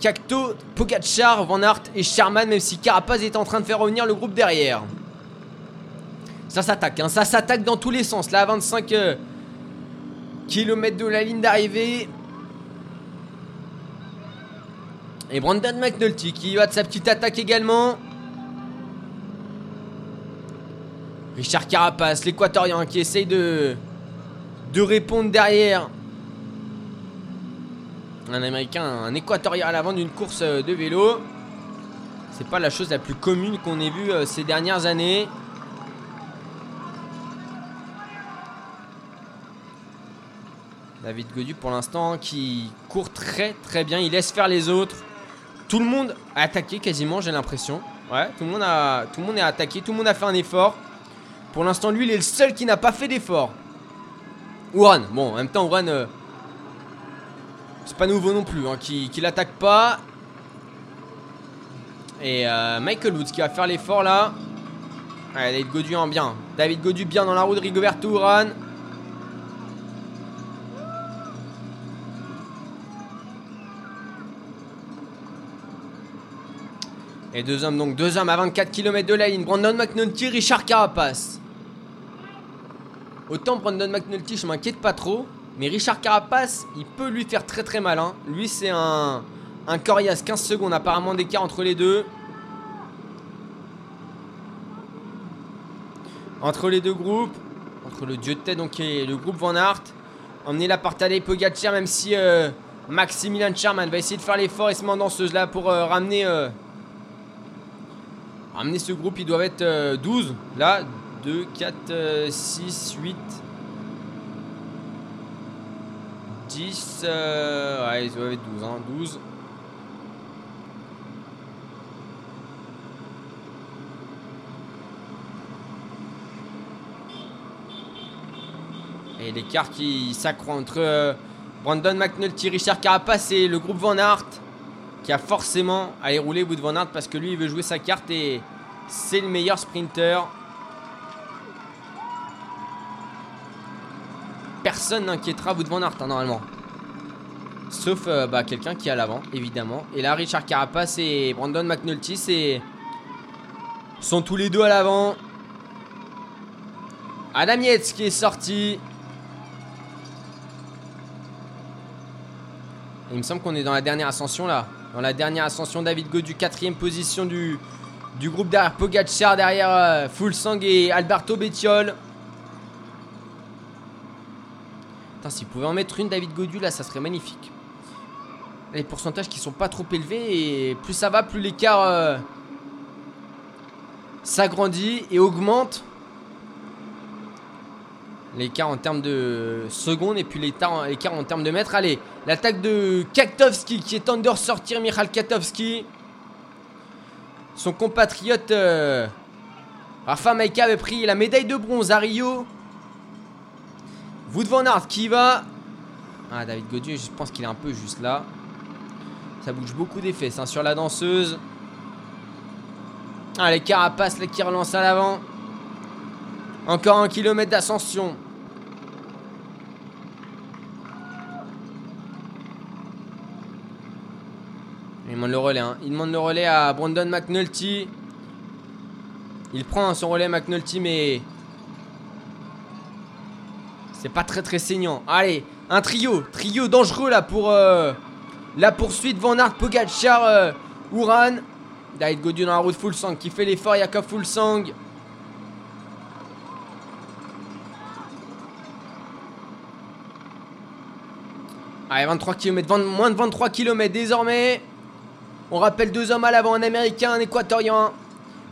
Cacto, Pogacar, Van Aert et Sherman, même si Carapace est en train de faire revenir le groupe derrière. Ça s'attaque, hein, ça s'attaque dans tous les sens. Là, à 25 euh, km de la ligne d'arrivée. Et Brandon McNulty qui va de sa petite attaque également. Richard Carapace, l'équatorien qui essaye de, de répondre derrière. Un américain, un équatorien à l'avant d'une course euh, de vélo. C'est pas la chose la plus commune qu'on ait vue euh, ces dernières années. David Godu pour l'instant qui court très très bien, il laisse faire les autres. Tout le monde a attaqué quasiment, j'ai l'impression. Ouais, tout le monde a est attaqué, tout le monde a fait un effort. Pour l'instant, lui, il est le seul qui n'a pas fait d'effort. Ouran, bon, en même temps, Ouran, euh, c'est pas nouveau non plus, hein, qui, qui l'attaque pas. Et euh, Michael Woods qui va faire l'effort là. Ouais, David Godu en bien. David Godu bien dans la roue de Rigoberto Ouran. Et deux hommes, donc deux hommes à 24 km de la ligne. Brandon McNulty, Richard Carapace. Autant Brandon McNulty, je m'inquiète pas trop. Mais Richard Carapace, il peut lui faire très très mal. hein. Lui, c'est un, un coriace. 15 secondes apparemment d'écart entre les deux. Entre les deux groupes. Entre le dieu de tête et le groupe Van Aert. Emmené là par Tadej Pogacar, même si euh, Maximilian Sherman va essayer de faire l'effort et se met en danseuse là pour euh, ramener, euh, ramener ce groupe. Ils doivent être euh, 12. Là, 2, 4, 6, 8, 10. euh, ouais, ils doivent être 12. Hein, 12. Et l'écart qui s'accroît entre euh, Brandon McNulty, Richard Carapace et le groupe Van Aert qui a forcément à aller rouler de Van Aert parce que lui il veut jouer sa carte et c'est le meilleur sprinter. Personne n'inquiétera de Van Aert hein, normalement. Sauf euh, bah, quelqu'un qui est à l'avant, évidemment. Et là, Richard Carapace et Brandon McNulty c'est... sont tous les deux à l'avant. Adam Yates qui est sorti. Il me semble qu'on est dans la dernière ascension là. Dans la dernière ascension, David Godu, quatrième position du, groupe derrière Pogacar, derrière euh, Fulsang et Alberto Bettiol. Putain, s'il pouvait en mettre une David Godu là, ça serait magnifique. Les pourcentages qui sont pas trop élevés et plus ça va, plus l'écart euh, s'agrandit et augmente. L'écart en termes de secondes et puis l'écart en termes de mètres. Allez, l'attaque de Katovski qui est temps de ressortir Michal Katovski. Son compatriote euh, Rafa Maika avait pris la médaille de bronze à Rio. Wout van Aert qui va. Ah, David Godieu, je pense qu'il est un peu juste là. Ça bouge beaucoup des fesses hein, sur la danseuse. Ah, les carapaces là, qui relancent à l'avant. Encore un kilomètre d'ascension. Demande le relais. Hein. Il demande le relais à Brandon McNulty. Il prend son relais McNulty, mais c'est pas très très saignant. Allez, un trio, trio dangereux là pour euh, la poursuite. Van Aert, Pogacar, euh, Uran. David Godieu dans la route Fulsang qui fait l'effort. Jakob Fulsang. Allez, 23 km, moins de 23 km désormais. On rappelle deux hommes à l'avant, un américain, un équatorien.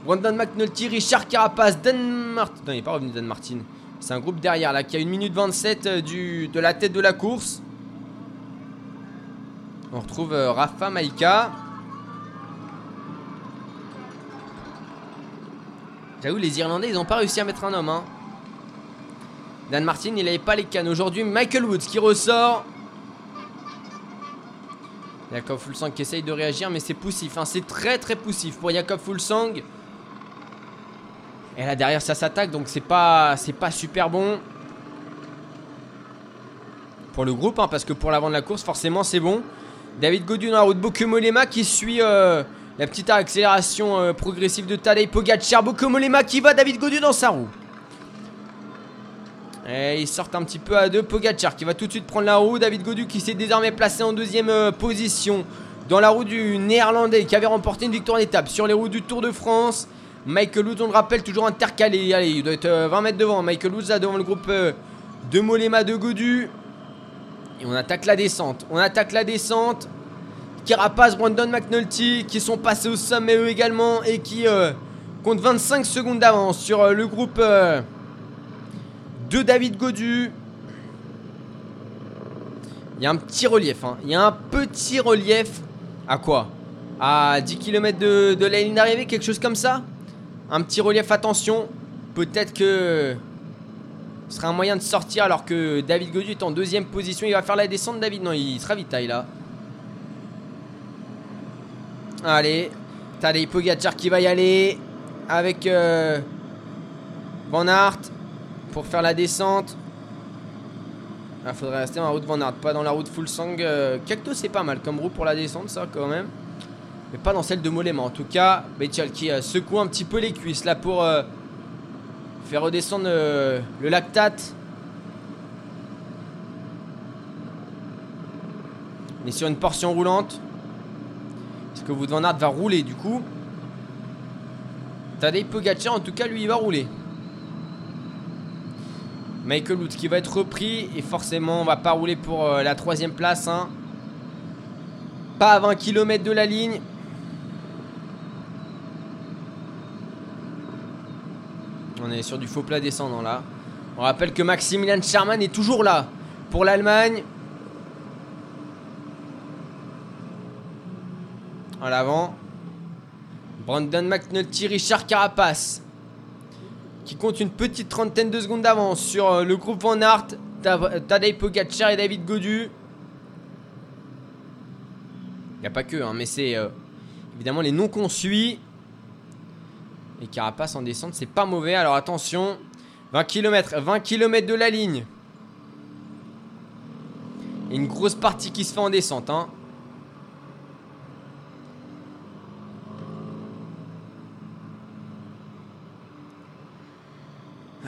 Brandon McNulty, Richard Carapace, Dan Martin. Non, il n'est pas revenu Dan Martin. C'est un groupe derrière là qui a 1 minute 27 euh, du, de la tête de la course. On retrouve euh, Rafa Maika. J'avoue, les Irlandais, ils n'ont pas réussi à mettre un homme. Hein. Dan Martin, il n'avait pas les cannes. Aujourd'hui, Michael Woods qui ressort. Jakob Fulsang qui essaye de réagir, mais c'est poussif. Hein. C'est très très poussif pour Jakob Fulsang. Et là derrière ça s'attaque, donc c'est pas pas super bon pour le groupe, hein, parce que pour l'avant de la course, forcément c'est bon. David Godu dans la route Bokumolema qui suit euh, la petite accélération euh, progressive de Tadej Pogacar. Bokumolema qui va, David Godu dans sa roue. Et ils sortent un petit peu à deux. Pogacar qui va tout de suite prendre la roue. David Godu qui s'est désormais placé en deuxième euh, position dans la roue du néerlandais qui avait remporté une victoire d'étape sur les routes du Tour de France. Michael Woods, on le rappelle, toujours intercalé. Allez, il doit être euh, 20 mètres devant. Michael Woods là devant le groupe euh, de Molema de Godu. Et on attaque la descente. On attaque la descente. Carapace, Brandon McNulty qui sont passés au sommet eux également et qui euh, comptent 25 secondes d'avance sur euh, le groupe euh, de David Godu. Il y a un petit relief. hein. Il y a un petit relief. À quoi? À 10 km de, de la ligne d'arrivée, quelque chose comme ça? Un petit relief, attention. Peut-être que ce sera un moyen de sortir alors que David Godu est en deuxième position. Il va faire la descente, David? Non, il sera vite là. Allez, Tadej Pogacar qui va y aller avec euh, Van Aert pour faire la descente. Il faudrait rester dans la route Van pas dans la route Fulsang. Euh, Cacto c'est pas mal comme route pour la descente ça quand même. Mais pas dans celle de Mollema. En tout cas, Bettiol qui euh, secoue un petit peu les cuisses là pour euh, faire redescendre euh, le lactate. On est sur une portion roulante. Est-ce que Wout van Aert va rouler du coup? Tadej Pogacar en tout cas lui il va rouler. Michael Woods qui va être repris. Et forcément, on va pas rouler pour euh, la troisième place. hein. Pas à 20 km de la ligne. On est sur du faux plat descendant là. On rappelle que Maximilian Sherman est toujours là pour l'Allemagne. En l'avant. Brandon McNulty, Richard Carapace. Qui compte une petite trentaine de secondes d'avance sur euh, le groupe Van Aert, Tadej Pogacar et David Godu. Il n'y a pas que, hein, mais c'est euh, évidemment les noms qu'on suit. Et Carapace en descente, c'est pas mauvais. Alors attention, 20 km, 20 km de la ligne. Et une grosse partie qui se fait en descente. Hein.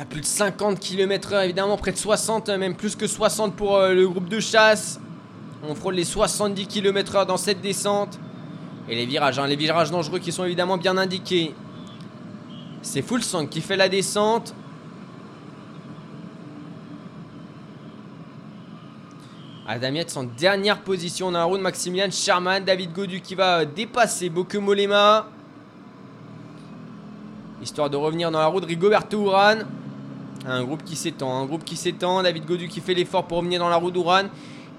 Plus de 50 km/h, évidemment, près de 60, même plus que 60 pour euh, le groupe de chasse. On frôle les 70 km/h dans cette descente. Et les virages, hein, les virages dangereux qui sont évidemment bien indiqués. C'est Full Sang qui fait la descente. Adam Yates en dernière position dans la roue de Maximilian Sherman. David Godu qui va dépasser Boke Molema. Histoire de revenir dans la roue de Rigoberto Uran. Un groupe qui s'étend, un groupe qui s'étend. David Godu qui fait l'effort pour revenir dans la roue d'Uran.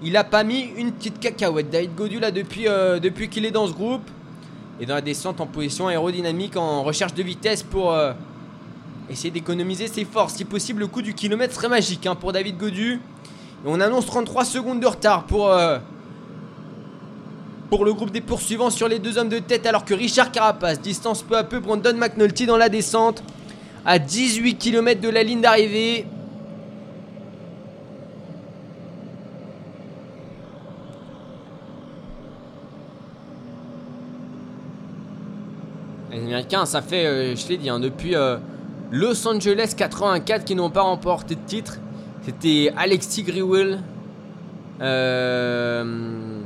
Il a pas mis une petite cacahuète. David Godu là depuis, euh, depuis qu'il est dans ce groupe. Et dans la descente en position aérodynamique, en recherche de vitesse pour euh, essayer d'économiser ses forces. Si possible, le coup du kilomètre serait magique hein, pour David Godu. Et on annonce 33 secondes de retard pour, euh, pour le groupe des poursuivants sur les deux hommes de tête. Alors que Richard Carapace distance peu à peu Brandon McNulty dans la descente. À 18 km de la ligne d'arrivée. Les Américains, ça fait, euh, je l'ai dit, hein, depuis euh, Los Angeles 84 qui n'ont pas remporté de titre. C'était Alexis Grewell euh,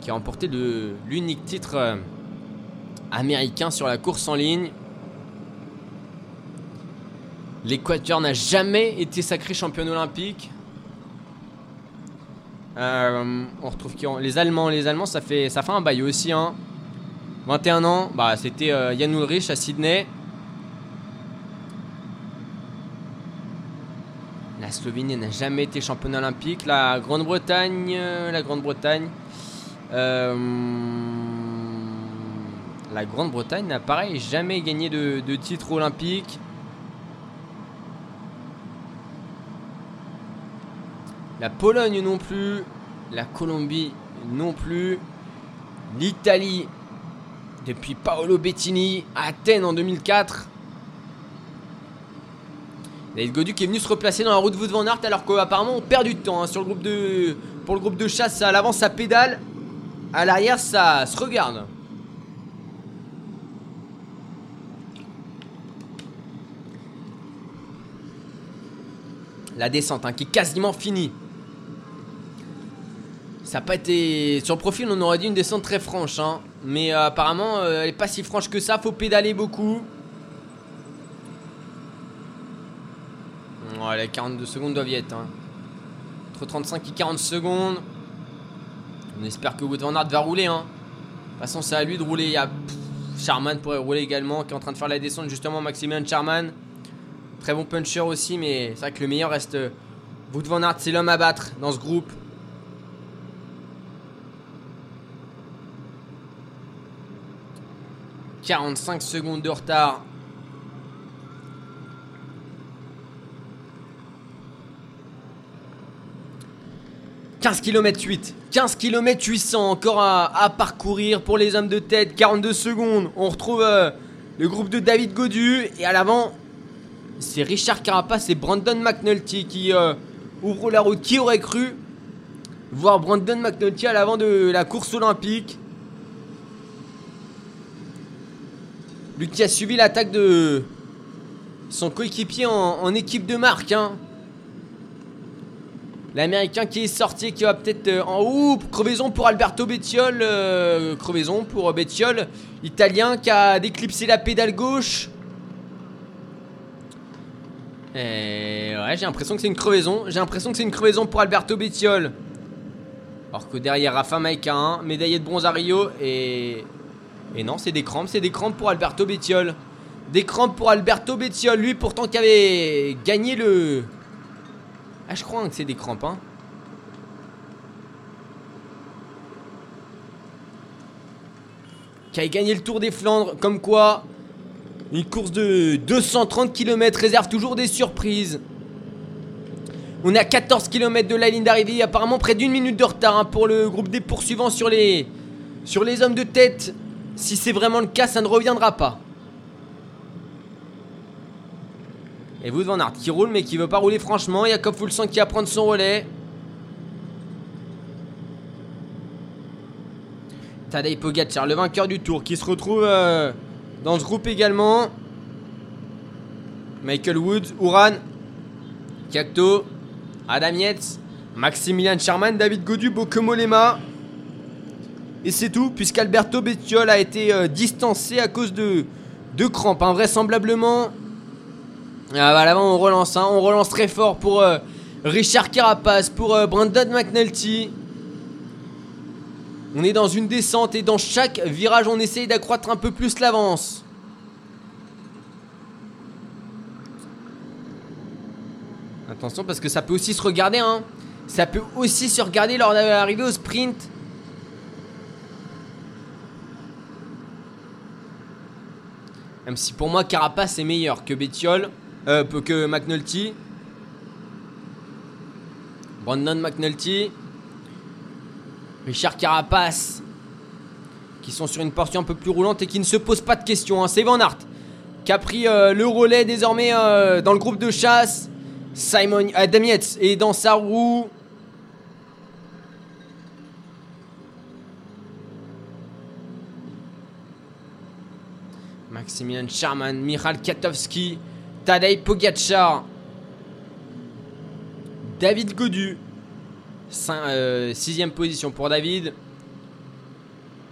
qui a remporté l'unique titre américain sur la course en ligne. L'Équateur n'a jamais été sacré champion olympique. Euh, on retrouve qui les Allemands. Les Allemands, ça fait, ça fait un bail aussi. Hein. 21 ans, bah, c'était euh, Jan Ulrich à Sydney. La Slovénie n'a jamais été championne olympique. La Grande-Bretagne, euh, la Grande-Bretagne, euh, la Grande-Bretagne n'a pareil jamais gagné de, de titre olympique. La Pologne non plus, la Colombie non plus, l'Italie depuis Paolo Bettini Athènes en 2004. David Godu qui est venu se replacer dans la route de Aert alors qu'apparemment on perd du temps hein, groupe de pour le groupe de chasse à l'avant ça pédale à l'arrière ça se regarde. La descente hein, qui est quasiment finie. Ça n'a pas été. Sur le profil, on aurait dit une descente très franche. hein. Mais euh, apparemment, euh, elle n'est pas si franche que ça. Faut pédaler beaucoup. Ouais, les 42 secondes doivent y être. hein. Entre 35 et 40 secondes. On espère que Wout van Aert va rouler. Hein. De toute façon, c'est à lui de rouler. Il y a Charman pourrait rouler également, qui est en train de faire la descente. Justement, Maximilian Charman. Très bon puncher aussi, mais c'est vrai que le meilleur reste euh, Wout van Aert. C'est l'homme à battre dans ce groupe. « 45 secondes de retard. « 15 km 8. 15 km 800 encore à, parcourir pour les hommes de tête. 42 secondes. On retrouve euh, le groupe de David Godu. Et à l'avant, c'est Richard Carapace et Brandon McNulty qui euh, ouvrent la route. Qui aurait cru voir Brandon McNulty à l'avant de la course olympique? Lui qui a suivi l'attaque de son coéquipier en, équipe de marque. Hein. L'américain qui est sorti, qui va peut-être euh, en haut. Crevaison pour Alberto Bettiol. euh, crevaison pour Bettiol. Italien qui a déclipsé la pédale gauche. Et ouais, j'ai l'impression que c'est une crevaison. J'ai l'impression que c'est une crevaison pour Alberto Bettiol. Alors que derrière Rafa Maïka 1, médaillé de bronze à Rio et. Et non, c'est des crampes, c'est des crampes pour Alberto Bettiol. Des crampes pour Alberto Bettiol, lui pourtant qui avait gagné le. Ah, je crois que c'est des crampes, hein. Qui a gagné le Tour des Flandres, comme quoi. Une course de 230 km réserve toujours des surprises. On est à 14 km de la ligne d'arrivée, apparemment près d'une minute de retard hein, pour le groupe des poursuivants sur les, sur les hommes de tête. Si c'est vraiment le cas, ça ne reviendra pas. Et vous Van Aert qui roule mais qui veut pas rouler franchement. Jacob Fulson qui va prendre son relais. Tadej Pogacar, le vainqueur du tour, qui se retrouve euh, dans ce groupe également. Michael Woods, Uran, Cacto, Adam Yates, Maximilian Charman, David Godu, Bokemolema. Et c'est tout, puisqu'Alberto Bettiol a été euh, distancé à cause de, de crampes. Invraisemblablement, ah bah là on relance, hein. on relance très fort pour euh, Richard Carapace, pour euh, Brandon McNulty. On est dans une descente et dans chaque virage on essaye d'accroître un peu plus l'avance. Attention parce que ça peut aussi se regarder, hein. Ça peut aussi se regarder lors d'arriver au sprint. Même si pour moi Carapace est meilleur que Bettiol. Euh, que McNulty. Brandon McNulty. Richard Carapace. Qui sont sur une portion un peu plus roulante et qui ne se posent pas de questions. Hein. C'est Van Aert qui a pris euh, le relais désormais euh, dans le groupe de chasse. Simon Adam Yates est dans sa roue. Maximilian Charman, Michal Katowski. Tadej Pogacar. David Godu. 6 euh, sixième position pour David.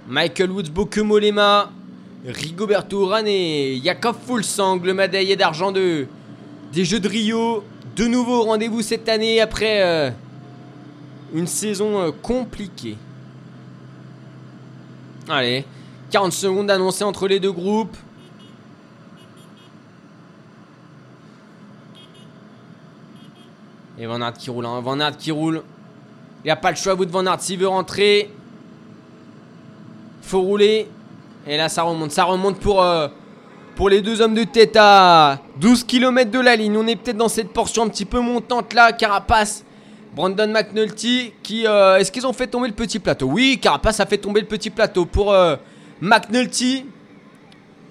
Michael Woods, Bokemolema. Rigoberto Urán et Jakob Fulsang, le médaillé d'argent de, des Jeux de Rio. De nouveau rendez-vous cette année après euh, une saison euh, compliquée. Allez, 40 secondes annoncées entre les deux groupes. Et Van Aert qui roule, hein. Van Aert qui roule. Il n'y a pas le choix à bout de Van Aert s'il veut rentrer. Faut rouler. Et là, ça remonte. Ça remonte pour, euh, les deux hommes de tête à 12 km de la ligne. On est peut-être dans cette portion un petit peu montante là. Carapace, Brandon McNulty. Qui, euh, Est-ce qu'ils ont fait tomber le petit plateau? Oui, Carapace a fait tomber le petit plateau. Pour euh, McNulty,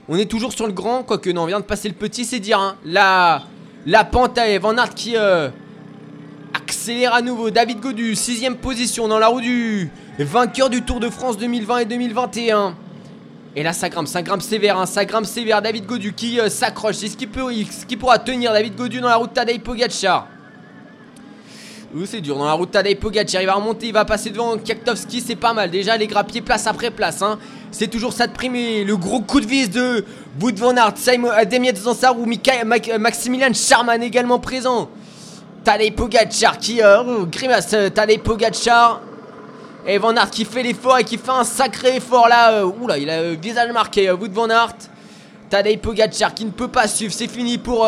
on est toujours sur le grand. Quoique, non, on vient de passer le petit, c'est dire. Hein. La, la pente à Van Aert qui accélère à nouveau. David Godu, sixième position dans la roue du vainqueur du Tour de France 2020 et 2021. Et là, ça grimpe, ça grimpe sévère, hein, ça grimpe sévère. David Godu qui euh, s'accroche. C'est ce qui, pourra tenir David Godu dans la route Tadej Pogacar. Ouh, c'est dur dans la route Tadej Pogacar. Il va remonter, il va passer devant Kaktovski, c'est pas mal. Déjà, les grappiers place après place. Hein. C'est toujours ça de primer. Le gros coup de vis de Wood Van Aert, Simon Ademietz dans sa roue, Maximilian Charman également présent. Tadej Pogacar qui euh, grimace euh, Tadej Pogacar et Van Aert qui fait l'effort et qui fait un sacré effort là euh, oula il a le visage marqué Wood Van Aert. Tadej Pogacar qui ne peut pas suivre c'est fini pour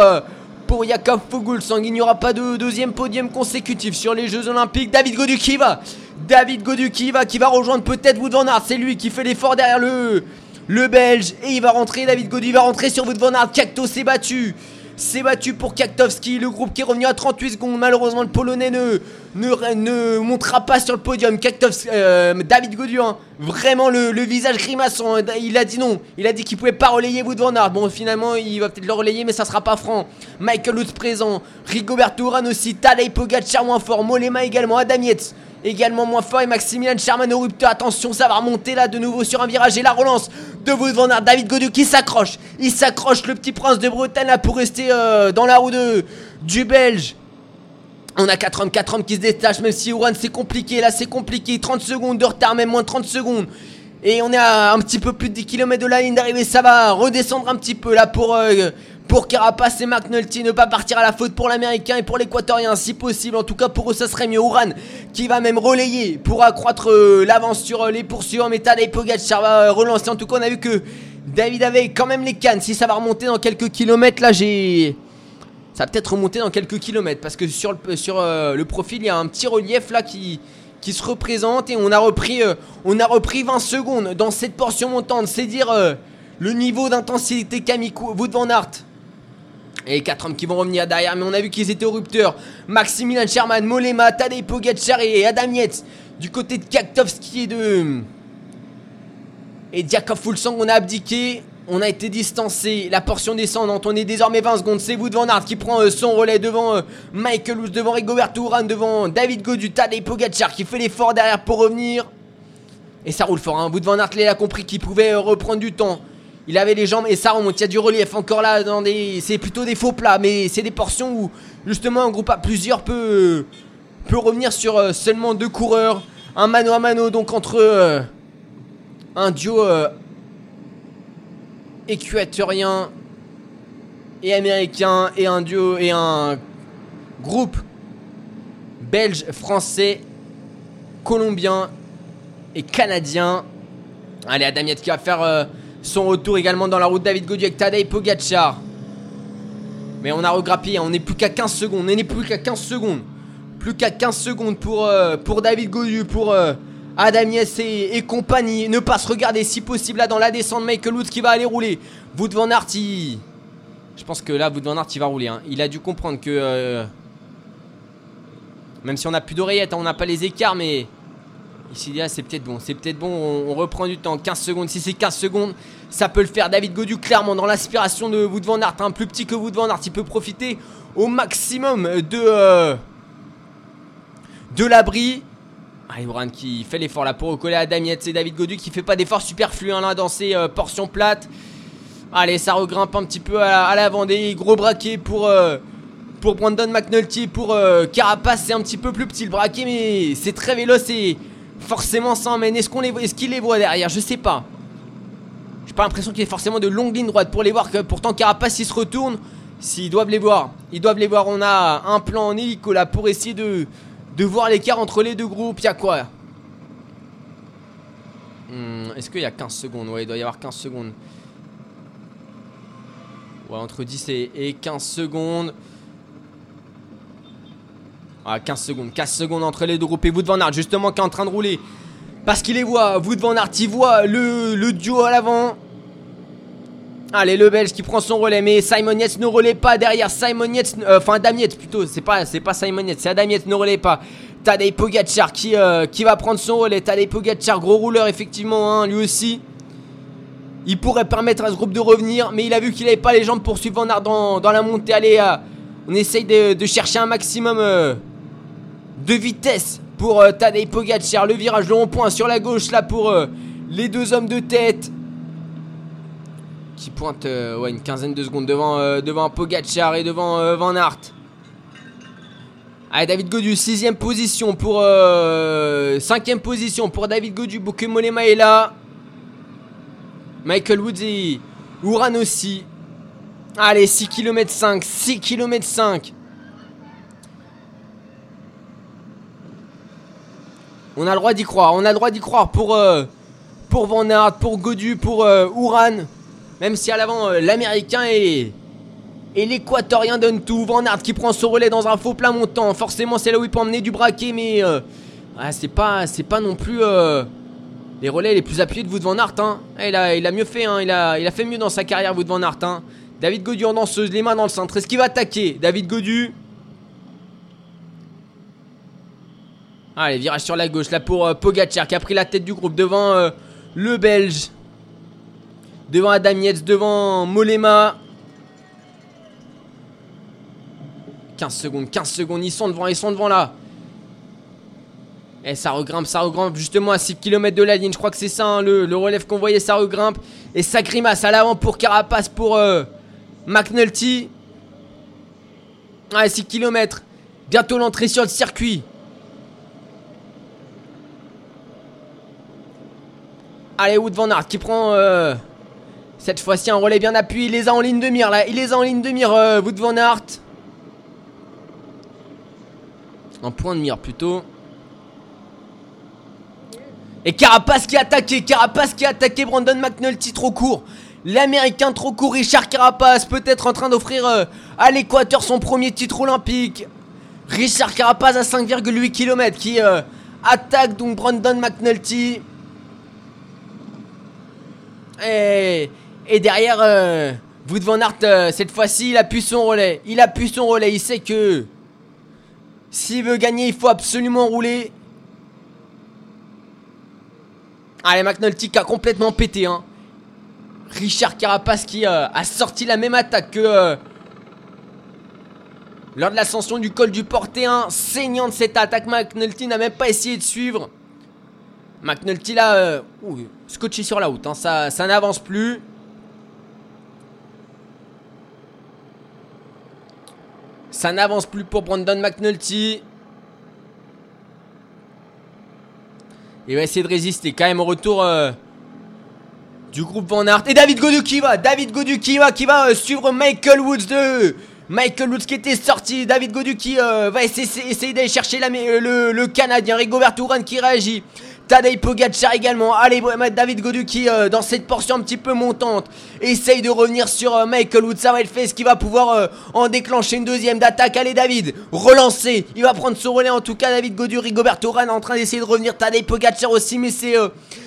pour Jakob Fuglsang il n'y aura pas de deuxième podium consécutif sur les Jeux Olympiques. David Godu qui va David Godu qui va qui va rejoindre peut-être Wood Van Aert. C'est lui qui fait l'effort derrière le le Belge et il va rentrer David Godu va rentrer sur Wood Van Aert. Cacto s'est battu c'est battu pour Kaktowski, le groupe qui est revenu à 38 secondes. Malheureusement, le Polonais ne, ne, montera pas sur le podium. Kaktowski, euh, David Godin, vraiment le, visage grimaçant. Il a dit non. Il a dit qu'il pouvait pas relayer Wood Van Aert. Bon, finalement, il va peut-être le relayer, mais ça sera pas franc. Michael Lutz présent. Rigoberto Urán aussi. Tadej Pogacar moins fort. Molema également. Adam Yates également moins fort et Maximilian Charman au rupteur. Attention, ça va remonter là de nouveau sur un virage et la relance de Wout van. David Godu qui s'accroche. Il s'accroche, le petit prince de Bretagne là pour rester euh, dans la roue du Belge. On a 4 hommes, 4 hommes qui se détachent, même si Ouran c'est compliqué, là c'est compliqué, 30 secondes de retard, même moins de 30 secondes. Et on est à un petit peu plus de 10 km de la ligne d'arrivée, ça va redescendre un petit peu là pour, euh, pour Carapace et McNulty. Ne pas partir à la faute pour l'américain et pour l'équatorien si possible. En tout cas, pour eux, ça serait mieux. Ouran qui va même relayer pour accroître euh, l'avance sur euh, les poursuivants. Mais Tadej Pogacar va euh, relancer. En tout cas, on a vu que David avait quand même les cannes. Si ça va remonter dans quelques kilomètres, là, j'ai. Ça va peut-être remonter dans quelques kilomètres parce que sur le, profil, il y a un petit relief là qui, se représente et on a repris, on a repris 20 secondes dans cette portion montante. C'est dire le niveau d'intensité Kamiko, Wood Van Aert. Et quatre hommes qui vont revenir derrière, mais on a vu qu'ils étaient au rupteur. Maximilian Sherman, Molema, Tadej Pogacar et Adam. Du côté de Kaktovski et de... Et Diakov Fulsang, on a abdiqué. On a été distancé. La portion descendante, on est désormais 20 secondes. C'est Wood Van Aert qui prend euh, son relais devant euh, Michael Woods, devant Rigoberto Urán, devant David Godu, Tadej Pogacar qui fait l'effort derrière pour revenir. Et ça roule fort. Hein. Wood Van Aert, a compris qu'il pouvait euh, reprendre du temps. Il avait les jambes et ça remonte. Il y a du relief encore là. Dans des... C'est plutôt des faux plats, mais c'est des portions où justement un groupe à plusieurs peut, peut revenir sur euh, seulement deux coureurs. Un mano à mano donc entre euh, un duo euh, équatorien et américain et un duo et un groupe belge, français, colombien et canadien. Allez, Adamiet qui va faire son retour également dans la route David Godieu avec Tadej Pogacar. Mais on a regrappé, on n'est plus qu'à 15 secondes. On n'est plus qu'à 15 secondes. Plus qu'à 15 secondes pour, euh, David Godieu, pour euh, Adam Yes et, compagnie. Ne pas se regarder si possible là dans la descente. Michael Woods qui va aller rouler. Wood Van Aert, je pense que là, Wood Van Aert, va rouler. Hein. Il a dû comprendre que. Euh, même si on n'a plus d'oreillettes, hein, on n'a pas les écarts, mais Ici, c'est peut-être bon. C'est peut-être bon. On, reprend du temps. 15 secondes. Si c'est 15 secondes, ça peut le faire. David Godu, clairement, dans l'aspiration de Wood Van. Un plus petit que Wood Van. Il peut profiter au maximum de. Euh, de l'abri. Ah, qui fait l'effort là pour recoller à Damiette. C'est David Godu qui fait pas d'effort superflu hein, là dans ses euh, portions plates. Allez, ça regrimpe un petit peu à, la Vendée. Gros braquet pour. Euh, pour Brandon McNulty, pour Carapace, c'est un petit peu plus petit le braquet, mais c'est très véloce forcément ça emmène. Est-ce qu'on les est-ce qu'il les voit derrière? Je sais pas. J'ai pas l'impression qu'il y ait forcément de longues lignes droites pour les voir. Que pourtant Carapace il se retourne. S'ils doivent les voir, ils doivent les voir. On a un plan en hélico là pour essayer de, voir l'écart entre les deux groupes. Il y a quoi? Hmm, Est-ce qu'il y a 15 secondes? Ouais, il doit y avoir 15 secondes. Ouais, entre 10 et, et 15 secondes. Ah, 15 secondes. 15 secondes entre les deux groupes. Et Wood Van Aert, justement, qui est en train de rouler. Parce qu'il les voit. Wood Van Aert, il voit le, le duo à l'avant. Allez, le Belge qui prend son relais. Mais Simon Yates ne relaie pas derrière. Simon Yates, euh, enfin Adam Yates plutôt. C'est pas, pas Simon Yates, c'est Adam Yates ne relaie pas. Tadej Pogacar qui, euh, qui va prendre son relais. Tadej Pogacar, gros rouleur, effectivement, hein, lui aussi. Il pourrait permettre à ce groupe de revenir. Mais il a vu qu'il avait pas les jambes pour suivre Van Aert dans, dans la montée. Allez, euh, on essaye de, chercher un maximum de vitesse pour euh, Tadej Pogacar. Le virage, le rond-point sur la gauche là pour euh, les deux hommes de tête. Qui pointe euh, une quinzaine de secondes devant, devant Pogacar et devant Van Aert. Allez, David Godu, sixième position pour... cinquième position pour David Godu. Molema est là. Michael Woods et aussi. Allez, 6 km 5, 6 km 5. On a le droit d'y croire. On a le droit d'y croire pour, euh, pour Van Aert, pour Godu, pour euh, Uran. Même si à l'avant, euh, l'américain et, et l'équatorien donnent tout. Van Aert qui prend son relais dans un faux plein montant. Forcément, c'est là où il peut emmener du braquet, mais c'est pas, pas non plus les relais les plus appuyés de Wout Van Aert. Hein. Eh, il, a, il a mieux fait, hein. il, a, il a fait mieux dans sa carrière, Wout Van Aert. Hein. David Godu en danseuse, les mains dans le centre. Est-ce qu'il va attaquer David Godu? Allez, virage sur la gauche là pour euh, Pogacar qui a pris la tête du groupe devant euh, le Belge. Devant Adam Yates, devant Molema. 15 secondes, 15 secondes, ils sont devant, ils sont devant là. Et eh, ça regrimpe, ça regrimpe justement à 6 km de la ligne. Je crois que c'est ça, hein, le, relève qu'on voyait, ça regrimpe. Et ça grimace à l'avant pour Carapace, pour euh, McNulty. Allez, 6 km. Bientôt l'entrée sur le circuit. Allez, Wood Van Aert qui prend, euh, Cette fois-ci, un relais bien appuyé. Il les a en ligne de mire là. Il les a en ligne de mire, euh, Wout van Aert. En point de mire plutôt. Et Carapace qui a attaqué. Carapace qui a attaqué Brandon McNulty trop court. L'américain trop court. Richard Carapace peut-être en train d'offrir euh, à l'Équateur son premier titre olympique. Richard Carapace à 5,8 km qui attaque donc Brandon McNulty. Et, derrière, euh, Wout van Aert, euh, cette fois-ci, il a pu son relais. Il a pu son relais. Il sait que s'il veut gagner, il faut absolument rouler. Allez, McNulty qui a complètement pété. Hein. Richard Carapace qui euh, a sorti la même attaque que euh, lors de l'ascension du col du Porté 1. Saignant de cette attaque, McNulty n'a même pas essayé de suivre. McNulty là, euh, ouh, scotché sur la route, hein, ça, ça n'avance plus. Ça n'avance plus pour Brandon McNulty. Il va essayer de résister quand même au retour euh, du groupe Van Aert. Et David Godu qui va, David Godu va, qui va euh, suivre Michael Woods de... Michael Woods qui était sorti, David Godu qui euh, va essayer, d'aller chercher le, Canadien, Rigobert Touran qui réagit. Tadej Pogacar également. Allez, David Godu qui, euh, dans cette portion un petit peu montante, essaye de revenir sur euh, Michael Woods. Ça va fait. Est-ce qu'il va pouvoir euh, en déclencher une deuxième d'attaque Allez, David, relancé. Il va prendre son relais en tout cas. David Godu, Rigobert Urán en train d'essayer de revenir. Tadej Pogacar aussi, mais c'est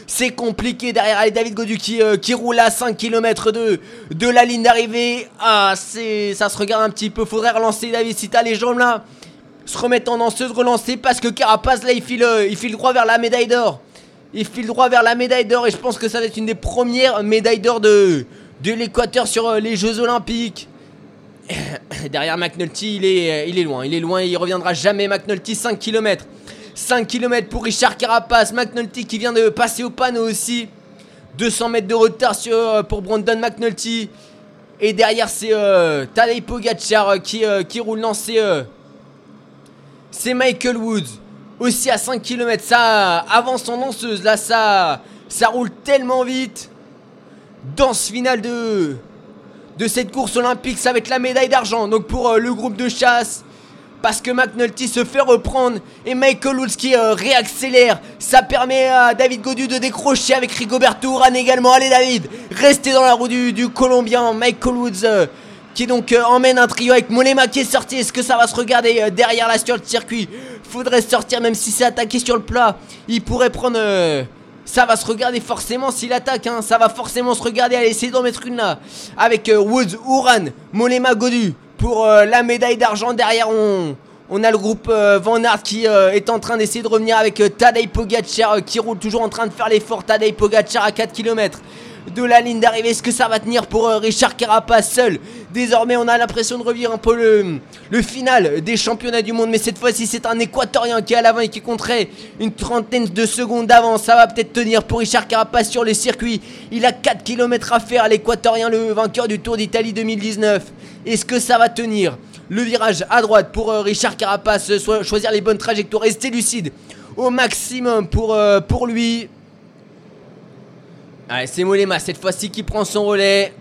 c'est compliqué derrière. Allez, David Godu qui, euh, qui roule à 5 km de, de la ligne d'arrivée. Ah, c'est ça se regarde un petit peu. Faudrait relancer, David, si t'as les jambes là se remettre en danseuse, relancer parce que Carapace là il file, euh, il file droit vers la médaille d'or. Il file droit vers la médaille d'or et je pense que ça va être une des premières médailles d'or de, de l'Équateur sur euh, les Jeux Olympiques. Derrière McNulty, il est, euh, il est loin, il est loin, il reviendra jamais. McNulty 5 km. 5 km pour Richard Carapace. McNulty qui vient de passer au panneau aussi. 200 mètres de retard sur, pour Brandon McNulty. Et derrière c'est euh, Tadej Pogacar qui, qui roule lancé. Euh, c'est Michael Woods. Aussi à 5 km. Ça avance en danseuse. Là, ça, ça roule tellement vite. Danse finale de, cette course olympique. Ça va être la médaille d'argent. Donc pour euh, le groupe de chasse. Parce que McNulty se fait reprendre. Et Michael Woods qui euh, réaccélère. Ça permet à David Godu de décrocher avec Rigoberto Urán également. Allez David, restez dans la roue du, du Colombien. Michael Woods. euh, qui donc euh, emmène un trio avec Molema qui est sorti. Est-ce que ça va se regarder euh, derrière là sur le circuit? Faudrait sortir même si c'est attaqué sur le plat. Il pourrait prendre... euh, ça va se regarder forcément s'il attaque. Hein. Ça va forcément se regarder. Allez, essayez d'en mettre une là. Avec Woods, Uran, Molema, Godu. Pour la médaille d'argent derrière, on... On a le groupe Van Aert qui est en train d'essayer de revenir avec euh, Tadej Pogacar qui roule toujours en train de faire l'effort. Tadej Pogacar à 4 km de la ligne d'arrivée. Est-ce que ça va tenir pour euh, Richard Carapace seul? Désormais, on a l'impression de revivre un peu le, final des championnats du monde. Mais cette fois-ci, c'est un Équatorien qui est à l'avant et qui compterait une trentaine de secondes d'avance. Ça va peut-être tenir pour Richard Carapace sur le circuit. Il a 4 km à faire, l'Équatorien, le vainqueur du Tour d'Italie 2019. Est-ce que ça va tenir? Le virage à droite pour euh, Richard Carapace, euh, choisir les bonnes trajectoires, rester lucide au maximum pour lui. Allez, c'est Molema cette fois-ci qui prend son relais.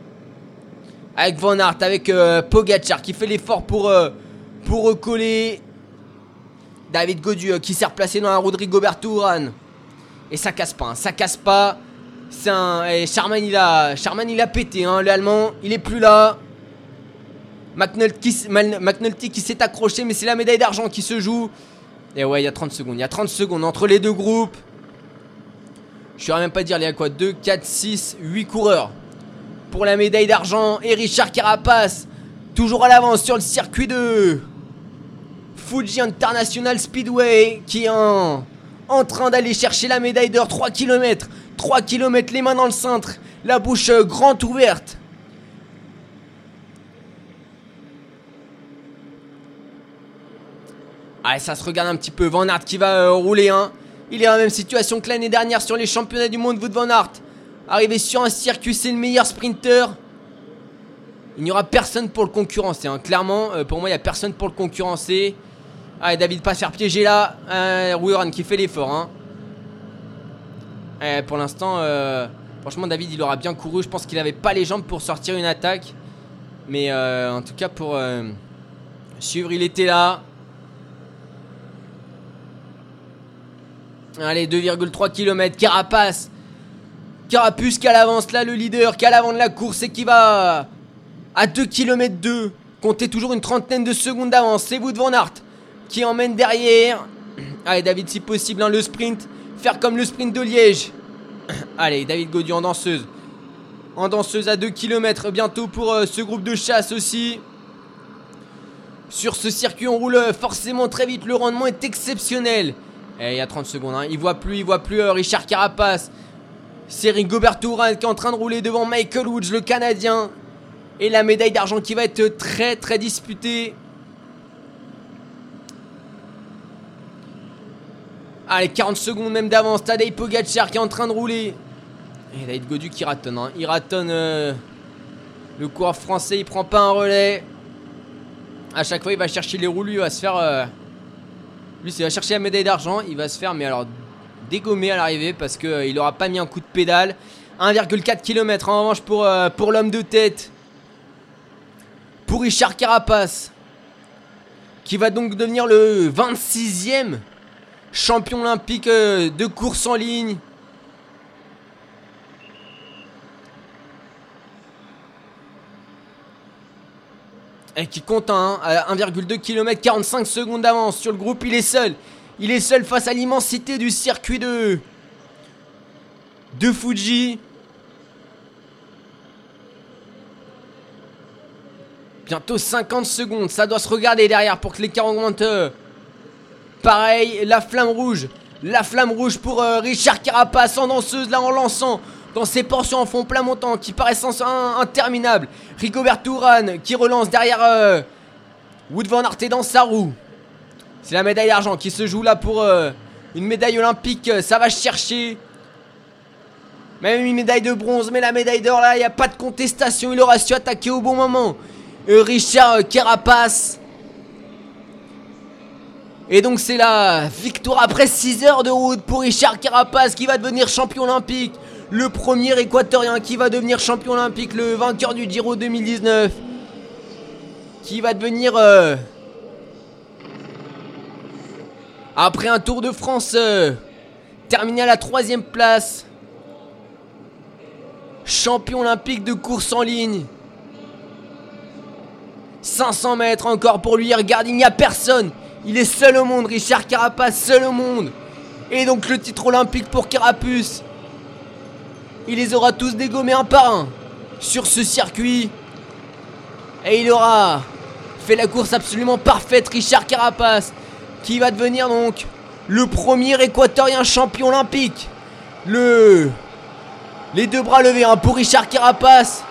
Avec Van Aert, avec euh, Pogacar qui fait l'effort pour, euh, pour recoller. David Godu euh, qui s'est replacé dans de Rigoberto Urán. Et ça casse pas, hein, ça casse pas. Un. Et Charman il a. A pété, hein, l'allemand. Il est plus là. McNulty, McNulty qui s'est accroché, mais c'est la médaille d'argent qui se joue. Et ouais, il y a 30 secondes. Il y a 30 secondes entre les deux groupes. Je saurais même pas dire, il y a quoi 2, 4, 6, 8 coureurs pour la médaille d'argent. Et Richard Carapace, toujours à l'avance sur le circuit de Fuji International Speedway, qui est en, en train d'aller chercher la médaille d'or. 3 km, 3 km, les mains dans le cintre, la bouche euh, grande ouverte. Ah, ça se regarde un petit peu. Van qui va euh, rouler un. Il est dans la même situation que l'année dernière sur les championnats du monde, Wout Van Aert. Arrivé sur un circuit, c'est le meilleur sprinter. Il n'y aura personne pour le concurrencer. hein. Clairement, euh, pour moi, il n'y a personne pour le concurrencer. Ah, et David pas se faire piéger là. Euh, qui fait l'effort. Hein. Eh, pour l'instant, euh, Franchement, David, il aura bien couru. Je pense qu'il avait pas les jambes pour sortir une attaque. Mais euh, en tout cas, pour suivre, il était là. Allez, 2,3 km. Carapace. Carapuce qui a l'avance là, le leader, qui a l'avant de la course et qui va à 2 km 2. Comptez toujours une trentaine de secondes d'avance. C'est vous devant Aert qui emmène derrière. Allez, David, si possible, hein, le sprint. Faire comme le sprint de Liège. Allez, David Gaudu en danseuse. En danseuse à 2 km bientôt pour euh, ce groupe de chasse aussi. Sur ce circuit, on roule euh, forcément très vite. Le rendement est exceptionnel. Eh, il y a 30 secondes. Hein. Il voit plus, il voit plus euh, Richard Carapace. C'est Rigoberto Urán qui est en train de rouler devant Michael Woods, le Canadien. Et la médaille d'argent qui va être très très disputée. Allez, 40 secondes même d'avance. Tadej Pogacar qui est en train de rouler. Et David Godu qui ratonne. Hein. Il ratonne euh, le coureur français. Il prend pas un relais. À chaque fois, il va chercher les roues. Il va se faire. Euh, lui, il va chercher la médaille d'argent. Il va se faire, mais alors, dégommer à l'arrivée parce qu'il euh, n'aura pas mis un coup de pédale. 1,4 km en revanche pour, pour l'homme de tête. Pour Richard Carapace. Qui va donc devenir le 26e champion olympique euh, de course en ligne. Et qui compte un, à 1,2 km 45 secondes d'avance sur le groupe, il est seul. Il est seul face à l'immensité du circuit de de Fuji. Bientôt 50 secondes, ça doit se regarder derrière pour que les 40 Pareil, la flamme rouge. La flamme rouge pour euh, Richard Carapace en danseuse là en lançant dans ses portions en fond plein montant qui paraissent interminables. Rigobert Urán qui relance derrière euh, Wood Van Aert dans sa roue. C'est la médaille d'argent qui se joue là pour euh, une médaille olympique. Ça va chercher. Même une médaille de bronze, mais la médaille d'or là, il n'y a pas de contestation. Il aura su attaquer au bon moment. Richard Carapace et donc c'est la victoire après 6 heures de route pour Richard Carapace qui va devenir champion olympique. Le premier équatorien qui va devenir champion olympique, le vainqueur du Giro 2019. Qui va devenir... Euh, après un Tour de France euh, terminé à la troisième place. Champion olympique de course en ligne. 500 mètres encore pour lui. Regarde, il n'y a personne. Il est seul au monde, Richard Carapace, seul au monde. Et donc le titre olympique pour Carapuce. Il les aura tous dégommés un par un sur ce circuit. Et il aura fait la course absolument parfaite, Richard Carapace, qui va devenir donc le premier équatorien champion olympique. Le. Les deux bras levés hein, pour Richard Carapace,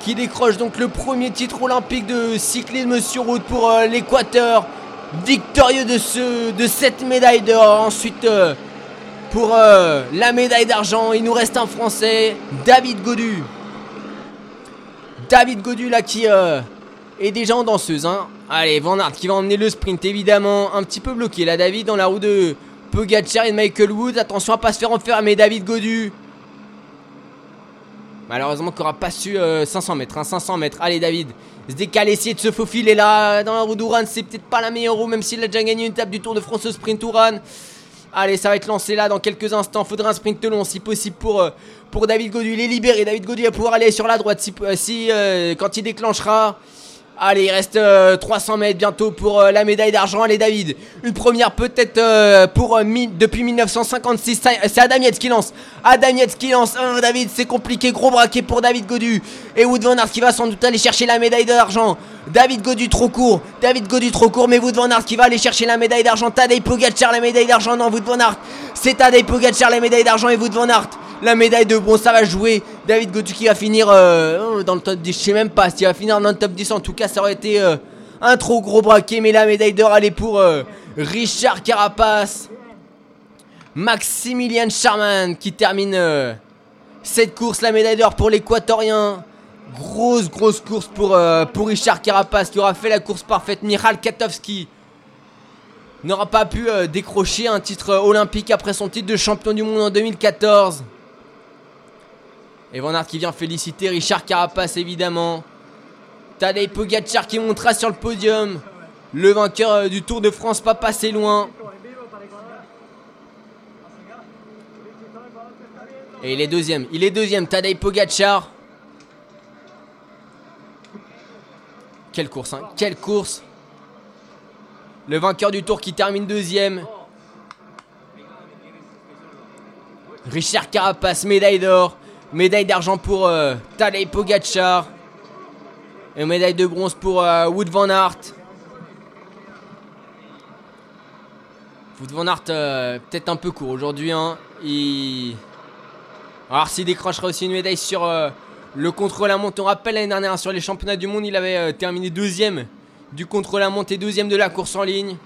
qui décroche donc le premier titre olympique de cyclisme sur route pour euh, l'Équateur victorieux de, ce, de cette médaille d'or. Ensuite, euh, pour euh, la médaille d'argent, il nous reste un Français, David Godu. David Godu là qui euh, est déjà en danseuse. Hein. Allez, Van Aert qui va emmener le sprint évidemment. Un petit peu bloqué là, David, dans la roue de Pogacar et Michael Woods. Attention à pas se faire enfermer, David Godu. Malheureusement qu'on aura pas su 500 mètres. 500 hein, mètres. Allez, David se décaler, essayer de se faufiler là dans la roue d'Ouran. C'est peut-être pas la meilleure roue, même s'il a déjà gagné une table du Tour de France au sprint Ouran. Allez, ça va être lancé là dans quelques instants. Faudra un sprint long si possible pour, euh, David Godu. Il est libéré. David Godu va pouvoir aller sur la droite si, euh, euh, quand il déclenchera. Allez, il reste 300 mètres bientôt pour la médaille d'argent. Allez, David. Une première peut-être pour depuis 1956. C'est Adam qui lance. Adam qui lance. David, c'est compliqué. Gros braquet pour David Godu. Et Wood Van qui va sans doute aller chercher la médaille d'argent. David Godu trop court. David Godu trop court. Mais Wood Van Aert qui va aller chercher la médaille d'argent. Tadej Pogacar la médaille d'argent. Non, Wood Van Aert. C'est Tadej Pogacar la médaille d'argent et Wood Van Aert la médaille de bronze. Ça va jouer. David Godu qui va finir euh, dans le top 10. Je sais même pas s'il va finir dans le top 10. En tout cas, ça aurait été euh, un trop gros braquet. Mais la médaille d'or, elle est pour euh, Richard Carapace. Maximilian Charman qui termine cette course. La médaille d'or pour l'équatorien. Grosse, grosse course pour, pour Richard Carapace qui aura fait la course parfaite. Michal Katowski n'aura pas pu décrocher un titre olympique après son titre de champion du monde en 2014. Et Van qui vient féliciter Richard Carapace évidemment. Tadej Pogacar qui montera sur le podium. Le vainqueur euh, du Tour de France pas passé loin. Et il est deuxième. Il est deuxième. Tadej Pogacar. Quelle course, hein. Quelle course. Le vainqueur du tour qui termine deuxième. Richard Carapace, médaille d'or. Médaille d'argent pour euh, Tadej. Et médaille de bronze pour euh, Wood Van Aert. Wood Van Aert, euh, peut-être un peu court aujourd'hui. Hein. Alors s'il décrochera aussi une médaille sur euh, le contre-la-montre. On rappelle l'année dernière sur les championnats du monde, il avait euh, terminé deuxième du contre-la-montre et deuxième de la course en ligne.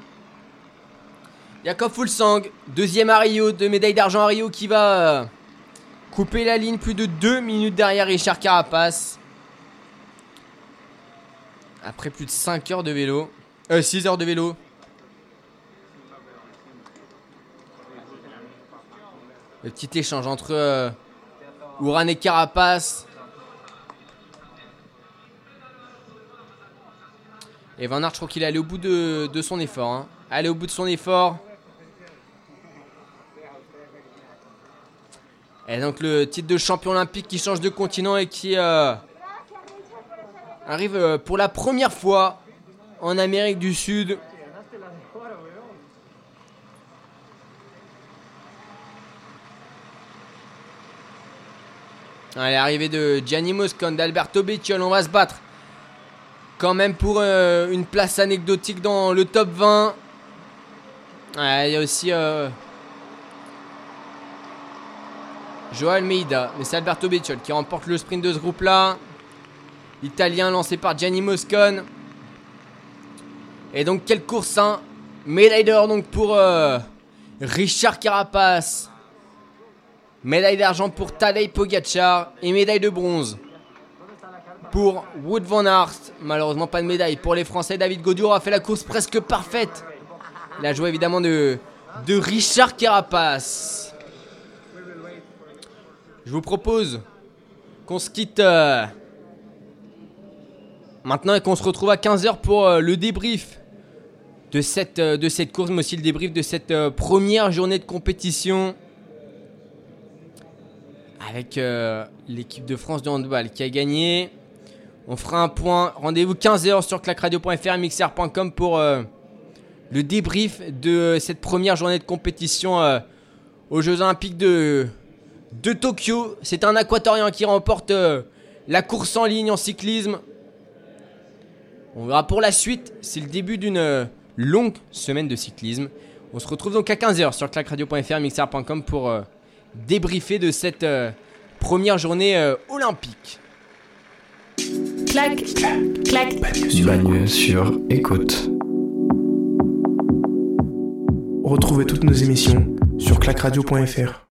Jakob Fulsang, deuxième à Rio, deux médailles d'argent à Rio qui va couper la ligne plus de deux minutes derrière Richard Carapace. Après plus de 5 heures de vélo. Euh, 6 heures de vélo. Le petit échange entre euh, et Carapace. Et Van Aert, je crois qu'il est allé au bout de, de son effort. Hein. Allé au bout de son effort. Et donc le titre de champion olympique qui change de continent et qui euh, arrive euh, pour la première fois en Amérique du Sud. Allez, arrivée de Gianni Moscon, d'Alberto Bettiol, on va se battre. Quand même pour euh, une place anecdotique dans le top 20. Ouais, Il y a aussi euh, Joao Almeida, mais c'est Alberto Bettiol qui remporte le sprint de ce groupe-là. Italien lancé par Gianni Moscon. Et donc quelle course hein Médaille d'or donc pour euh, Richard Carapace. Médaille d'argent pour Tadej Pogacar et médaille de bronze pour Wood Van Aert. Malheureusement pas de médaille pour les Français. David Gaudio a fait la course presque parfaite. La joie évidemment de, de Richard Carapace. Je vous propose qu'on se quitte euh, maintenant et qu'on se retrouve à 15h pour euh, le débrief de cette, euh, de cette course, mais aussi le débrief de cette première journée de compétition avec l'équipe de France de handball qui a gagné. On fera un point. Rendez-vous 15h sur clacradio.fr et mixer.com pour le débrief de cette première journée de compétition aux Jeux Olympiques de, de Tokyo. C'est un aquatorien qui remporte euh, la course en ligne en cyclisme. On verra pour la suite. C'est le début d'une euh, longue semaine de cyclisme. On se retrouve donc à 15h sur clacradio.fr et mixer.com pour euh, débriefer de cette euh, première journée euh, olympique. clac, clac, Bagneux sur écoute. Retrouvez toutes nos émissions sur clacradio.fr.